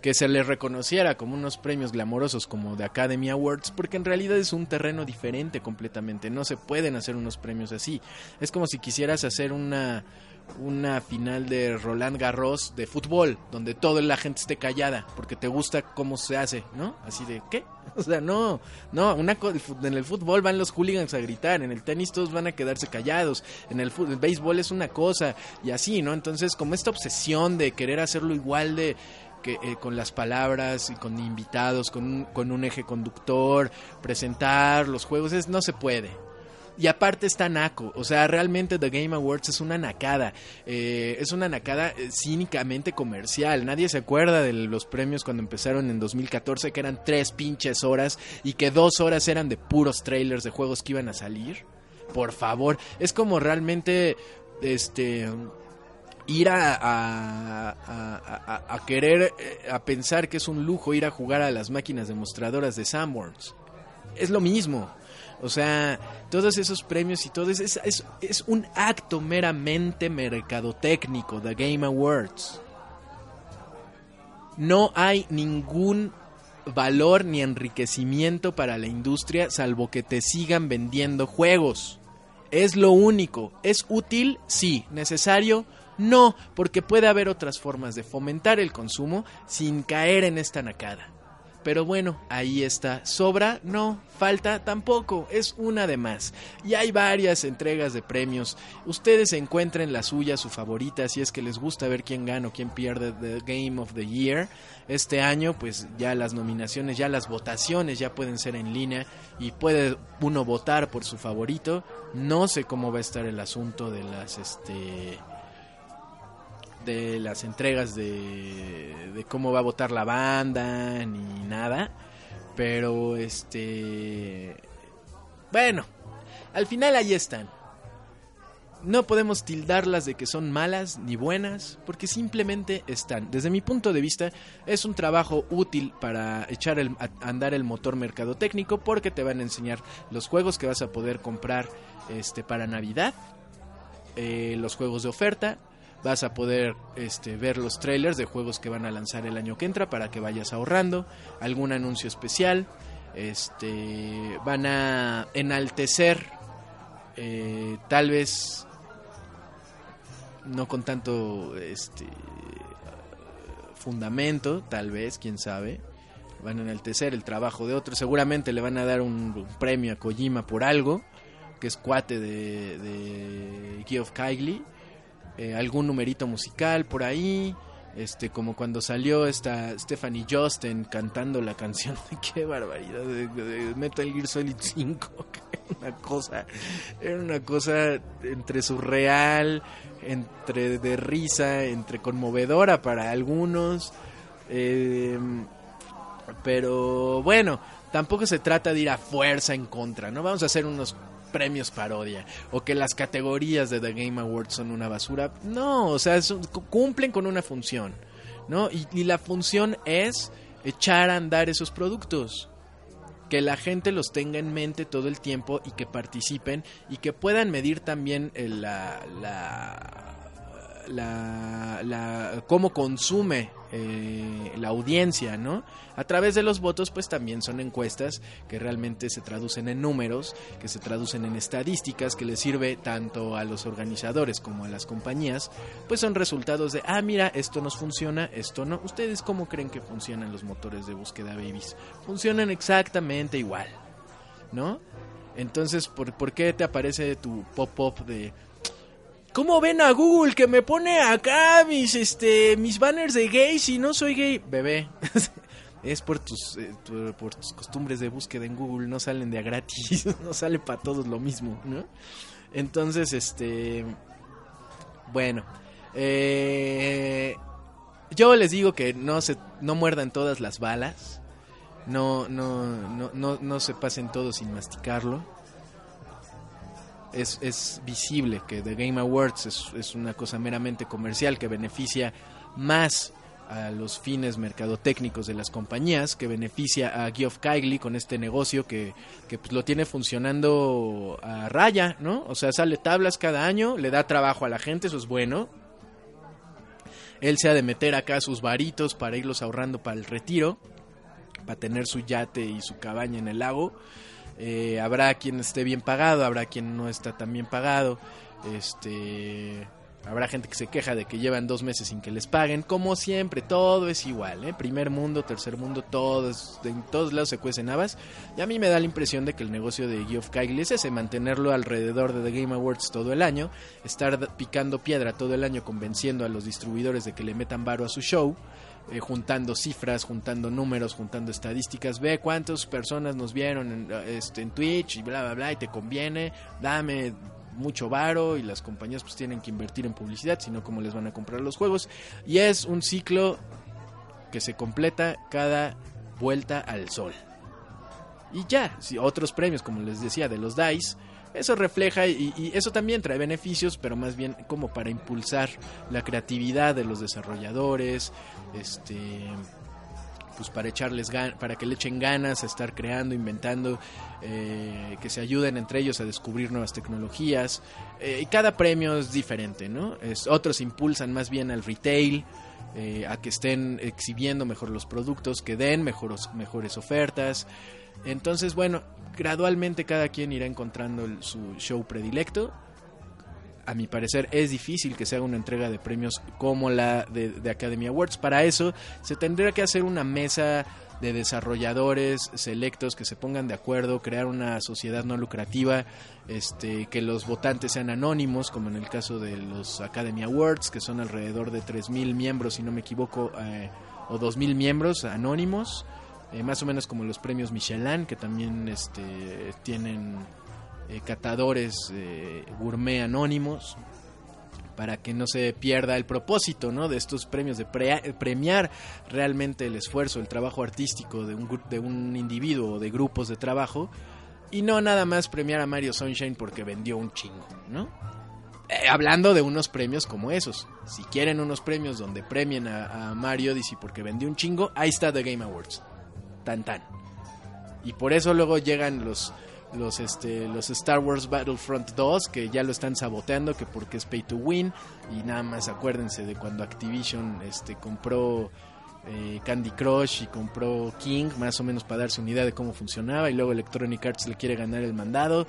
que se le reconociera como unos premios glamorosos como de Academy Awards, porque en realidad es un terreno diferente completamente. No se pueden hacer unos premios así. Es como si quisieras hacer una una final de Roland Garros de fútbol, donde toda la gente esté callada, porque te gusta cómo se hace, ¿no? Así de, ¿qué? O sea, no, no, una en el fútbol van los hooligans a gritar, en el tenis todos van a quedarse callados, en el, el béisbol es una cosa, y así, ¿no? Entonces, como esta obsesión de querer hacerlo igual de, que, eh, con las palabras y con invitados, con un, con un eje conductor, presentar los juegos, es, no se puede. Y aparte está naco. O sea, realmente The Game Awards es una nacada. Eh, es una nacada eh, cínicamente comercial. Nadie se acuerda de los premios cuando empezaron en 2014, que eran tres pinches horas y que dos horas eran de puros trailers de juegos que iban a salir. Por favor, es como realmente este ir a, querer, eh, a pensar que es un lujo ir a jugar a las máquinas demostradoras de Sanborns. Es lo mismo. O sea, todos esos premios y todo es, es, es un acto meramente mercadotécnico de Game Awards. No hay ningún valor ni enriquecimiento para la industria salvo que te sigan vendiendo juegos. Es lo único. ¿Es útil? Sí. ¿Necesario? No, porque puede haber otras formas de fomentar el consumo sin caer en esta nacada. Pero bueno, ahí está. ¿Sobra? No. ¿Falta? Tampoco. Es una de más. Y hay varias entregas de premios. Ustedes encuentren la suya, su favorita, si es que les gusta ver quién gana o quién pierde The Game of the Year. Este año, pues ya las nominaciones, ya las votaciones ya pueden ser en línea y puede uno votar por su favorito. No sé cómo va a estar el asunto de las este de las entregas de, cómo va a votar la banda ni nada. Pero este... Bueno, al final ahí están. No podemos tildarlas de que son malas ni buenas, porque simplemente están. Desde mi punto de vista, es un trabajo útil para echar el, a andar el motor mercadotécnico, porque te van a enseñar los juegos que vas a poder comprar este, para Navidad, eh, los juegos de oferta, vas a poder este, ver los trailers de juegos que van a lanzar el año que entra para que vayas ahorrando, algún anuncio especial, este, van a enaltecer eh, tal vez no con tanto este fundamento, tal vez, quién sabe. Van a enaltecer el trabajo de otros. Seguramente le van a dar un, premio a Kojima por algo, que es cuate de, de Geoff Keighley. Eh, algún numerito musical por ahí. Este, como cuando salió esta Stephanie Josten cantando la canción, qué barbaridad, de, de Metal Gear Solid 5, una cosa, era una cosa entre surreal, entre de risa, entre conmovedora para algunos, eh, pero bueno, tampoco se trata de ir a fuerza en contra, ¿no? Vamos a hacer unos premios parodia o que las categorías de The Game Awards son una basura. No, o sea, cumplen con una función, ¿no? Y, y, la función es echar a andar esos productos. Que la gente los tenga en mente todo el tiempo y que participen y que puedan medir también la, la la, la, cómo consume eh, la audiencia, ¿no? A través de los votos, pues también son encuestas que realmente se traducen en números, que se traducen en estadísticas, que les sirve tanto a los organizadores como a las compañías, pues son resultados de, ah, mira, esto nos funciona, esto no. ¿Ustedes cómo creen que funcionan los motores de búsqueda babies? Funcionan exactamente igual, ¿no? Entonces, ¿por, ¿por qué te aparece tu pop-up de ¿Cómo ven a Google que me pone acá mis este mis banners de gay si no soy gay? Bebé. es por tus, eh, por tus costumbres de búsqueda en Google, no salen de a gratis, no sale para todos lo mismo, ¿no? Entonces, este bueno, eh, yo les digo que no se no muerdan todas las balas. No no no no no se pasen todos sin masticarlo es, es visible que The Game Awards es, es, una cosa meramente comercial que beneficia más a los fines mercadotécnicos de las compañías, que beneficia a Geoff Keighley con este negocio que, que pues, lo tiene funcionando a raya, ¿no? O sea, sale tablas cada año, le da trabajo a la gente, eso es bueno. Él se ha de meter acá sus varitos para irlos ahorrando para el retiro, para tener su yate y su cabaña en el lago. Eh, habrá quien esté bien pagado, habrá quien no está tan bien pagado. Este, habrá gente que se queja de que llevan dos meses sin que les paguen. Como siempre, todo es igual, ¿eh? Primer mundo, tercer mundo, todos, en todos lados se cuecen habas. Y a mí me da la impresión de que el negocio de Geoff Keighley es ese, mantenerlo alrededor de The Game Awards todo el año, estar picando piedra todo el año convenciendo a los distribuidores de que le metan varo a su show eh, juntando cifras, juntando números, juntando estadísticas, ve cuántas personas nos vieron en, este, en Twitch y bla, bla, bla, y te conviene, dame mucho varo y las compañías pues tienen que invertir en publicidad, sino cómo les van a comprar los juegos. Y es un ciclo que se completa cada vuelta al sol. Y ya, si otros premios, como les decía, de los DICE, eso refleja y, y, eso también trae beneficios, pero más bien como para impulsar la creatividad de los desarrolladores, este pues para echarles para que le echen ganas a estar creando, inventando, eh, que se ayuden entre ellos a descubrir nuevas tecnologías. Eh, y cada premio es diferente, ¿no? Es, otros impulsan más bien al retail, eh, a que estén exhibiendo mejor los productos, que den mejores, mejores ofertas. Entonces, bueno, gradualmente cada quien irá encontrando el, su show predilecto a mi parecer es difícil que se haga una entrega de premios como la de, de, Academy Awards. Para eso se tendría que hacer una mesa de desarrolladores selectos que se pongan de acuerdo, crear una sociedad no lucrativa, este, que los votantes sean anónimos, como en el caso de los Academy Awards, que son alrededor de 3.000 miembros, si no me equivoco, eh, o 2.000 miembros anónimos, eh, más o menos como los premios Michelin, que también este, tienen eh, catadores gourmet anónimos para que no se pierda el propósito ¿no? de estos premios, de premiar realmente el esfuerzo, el trabajo artístico de un, de un individuo o de grupos de trabajo y no nada más premiar a Mario Sunshine porque vendió un chingo, ¿no? Eh, hablando de unos premios como esos. Si quieren unos premios donde premien a, Mario Odyssey porque vendió un chingo, ahí está The Game Awards. Tan tan. Y por eso luego llegan los los este los Star Wars Battlefront 2 que ya lo están saboteando que porque es pay to win. Y nada más acuérdense de cuando Activision este compró eh, Candy Crush y compró King más o menos para darse una idea de cómo funcionaba. Y luego Electronic Arts le quiere ganar el mandado.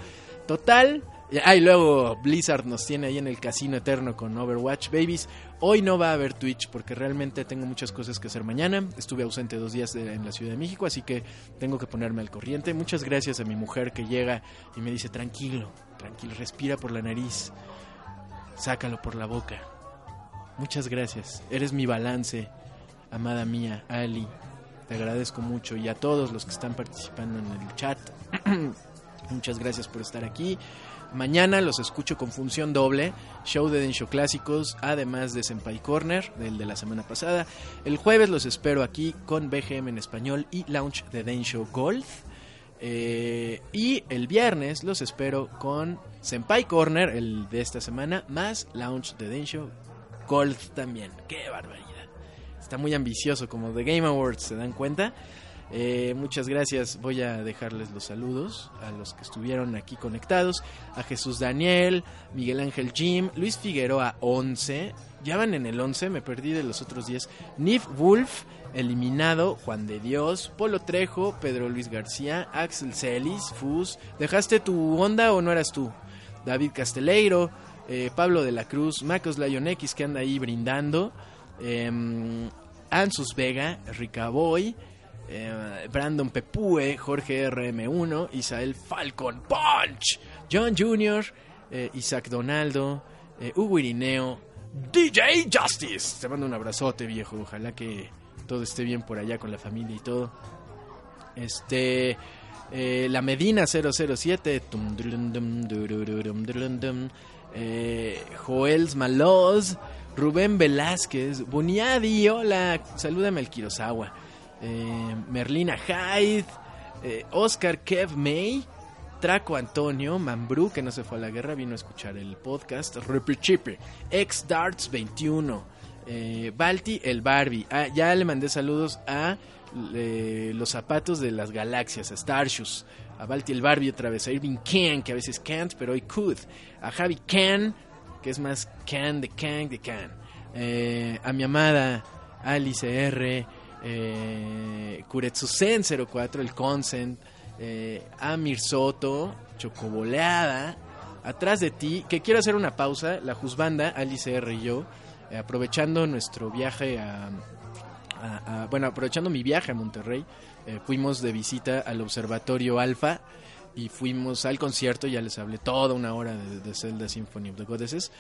Total Ah, y luego Blizzard nos tiene ahí en el casino eterno con Overwatch Babies. Hoy no va a haber Twitch porque realmente tengo muchas cosas que hacer mañana. Estuve ausente dos días en la Ciudad de México, así que tengo que ponerme al corriente. Muchas gracias a mi mujer que llega y me dice, tranquilo, tranquilo, respira por la nariz, sácalo por la boca. Muchas gracias, eres mi balance, amada mía, Ali. Te agradezco mucho y a todos los que están participando en el chat. Muchas gracias por estar aquí. Mañana los escucho con función doble, show de Densho Clásicos, además de Senpai Corner, del de la semana pasada. El jueves los espero aquí con BGM en español y launch de Densho Golf. Eh, y el viernes los espero con Senpai Corner, el de esta semana, más launch de Densho Golf también. ¡Qué barbaridad! Está muy ambicioso como The Game Awards, ¿se dan cuenta? Eh, muchas gracias. Voy a dejarles los saludos a los que estuvieron aquí conectados. A Jesús Daniel, Miguel Ángel Jim, Luis Figueroa 11. Ya van en el 11, me perdí de los otros 10. Nif Wolf, eliminado. Juan de Dios, Polo Trejo, Pedro Luis García, Axel Celis, Fus. ¿Dejaste tu onda o no eras tú? David Casteleiro, eh, Pablo de la Cruz, Macos Lion X que anda ahí brindando. Em, Ansus Vega, Ricaboy. Eh, Brandon Pepue, Jorge RM1, Isael Falcon Punch, John Jr., eh, Isaac Donaldo, eh, Hugo Irineo, DJ Justice. Te mando un abrazote, viejo. Ojalá que todo esté bien por allá con la familia y todo. Este. la Medina 007. Joel Maloz. Rubén Velázquez. Buniadi. Hola. Salúdame al Kirosawa. Eh, Merlina Hyde, eh, Oscar Kev May, Traco Antonio, Mambrú, que no se fue a la guerra, vino a escuchar el podcast, Chipe, Ex Darts 21, eh, Balti el Barbie. Ah, ya le mandé saludos a los zapatos de las galaxias, a Starshoes, a Balti el Barbie otra vez, a Irving Can, que a veces can't, pero hoy could, a Javi Can, que es más can de can de can, a mi amada Alice R eh, Kuretsusen 04, el Consent, eh, Amir Soto, Chocoboleada, atrás de ti, que quiero hacer una pausa, la Juzbanda, Alice R y yo, eh, aprovechando nuestro viaje a, bueno, aprovechando mi viaje a Monterrey, eh, fuimos de visita al Observatorio Alfa y fuimos al concierto, ya les hablé toda una hora de, de Zelda Symphony of the Goddesses,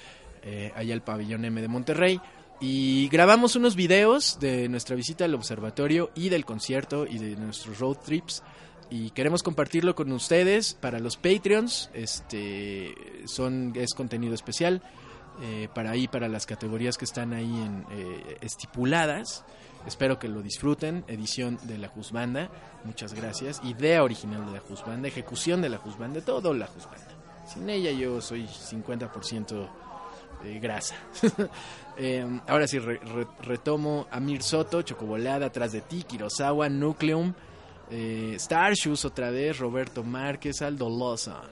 allá al pabellón M de Monterrey. Y grabamos unos videos de nuestra visita al observatorio y del concierto y de nuestros road trips. Y queremos compartirlo con ustedes para los Patreons. Este son, es contenido especial. Eh, para ahí, para las categorías que están ahí en, eh, estipuladas. Espero que lo disfruten. Edición de la Juzbanda. Muchas gracias. Idea original de la Juzbanda. Ejecución de la Juzbanda. Todo la Juzbanda. Sin ella yo soy 50% grasa. Em, ahora sí, retomo Amir Soto, Chocobolada, Atrás de ti, Kirosawa, Nucleum, eh, Starshoes otra vez, Roberto Márquez, Aldo Lawson,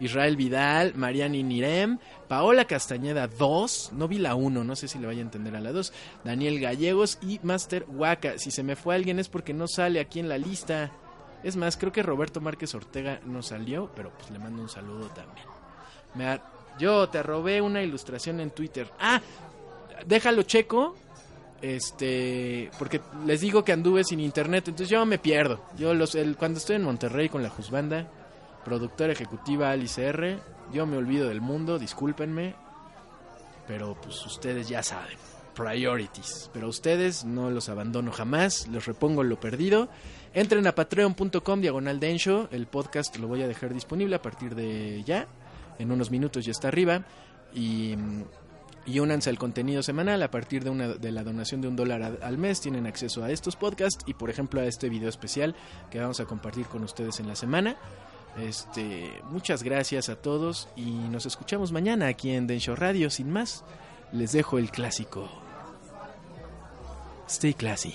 Israel Vidal, Mariani Nirem, Paola Castañeda 2, no vi la 1, no sé si le vaya a entender a la 2, Daniel Gallegos y Master Waka. Si se me fue alguien es porque no sale aquí en la lista. Es más, creo que Roberto Márquez Ortega no salió, pero pues le mando un saludo también. Yo te robé una ilustración en Twitter. Ah, déjalo checo. Este, porque les digo que anduve sin internet, entonces yo me pierdo. Yo los, cuando estoy en Monterrey con la Juzbanda, productora ejecutiva Alice R, yo me olvido del mundo, discúlpenme, pero pues ustedes ya saben, priorities. Pero ustedes no los abandono jamás, les repongo lo perdido. Entren a patreon.com diagonal densho, el podcast lo voy a dejar disponible a partir de ya, en unos minutos ya está arriba. Y y únanse al contenido semanal a partir de, una, de la donación de un dólar al mes. Tienen acceso a estos podcasts y por ejemplo a este video especial que vamos a compartir con ustedes en la semana. Este muchas gracias a todos y nos escuchamos mañana aquí en Densho Radio. Sin más les dejo el clásico. Stay classy.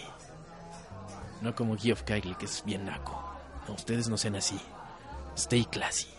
No como Geoff Keighley que es bien naco. No, ustedes no sean así. Stay classy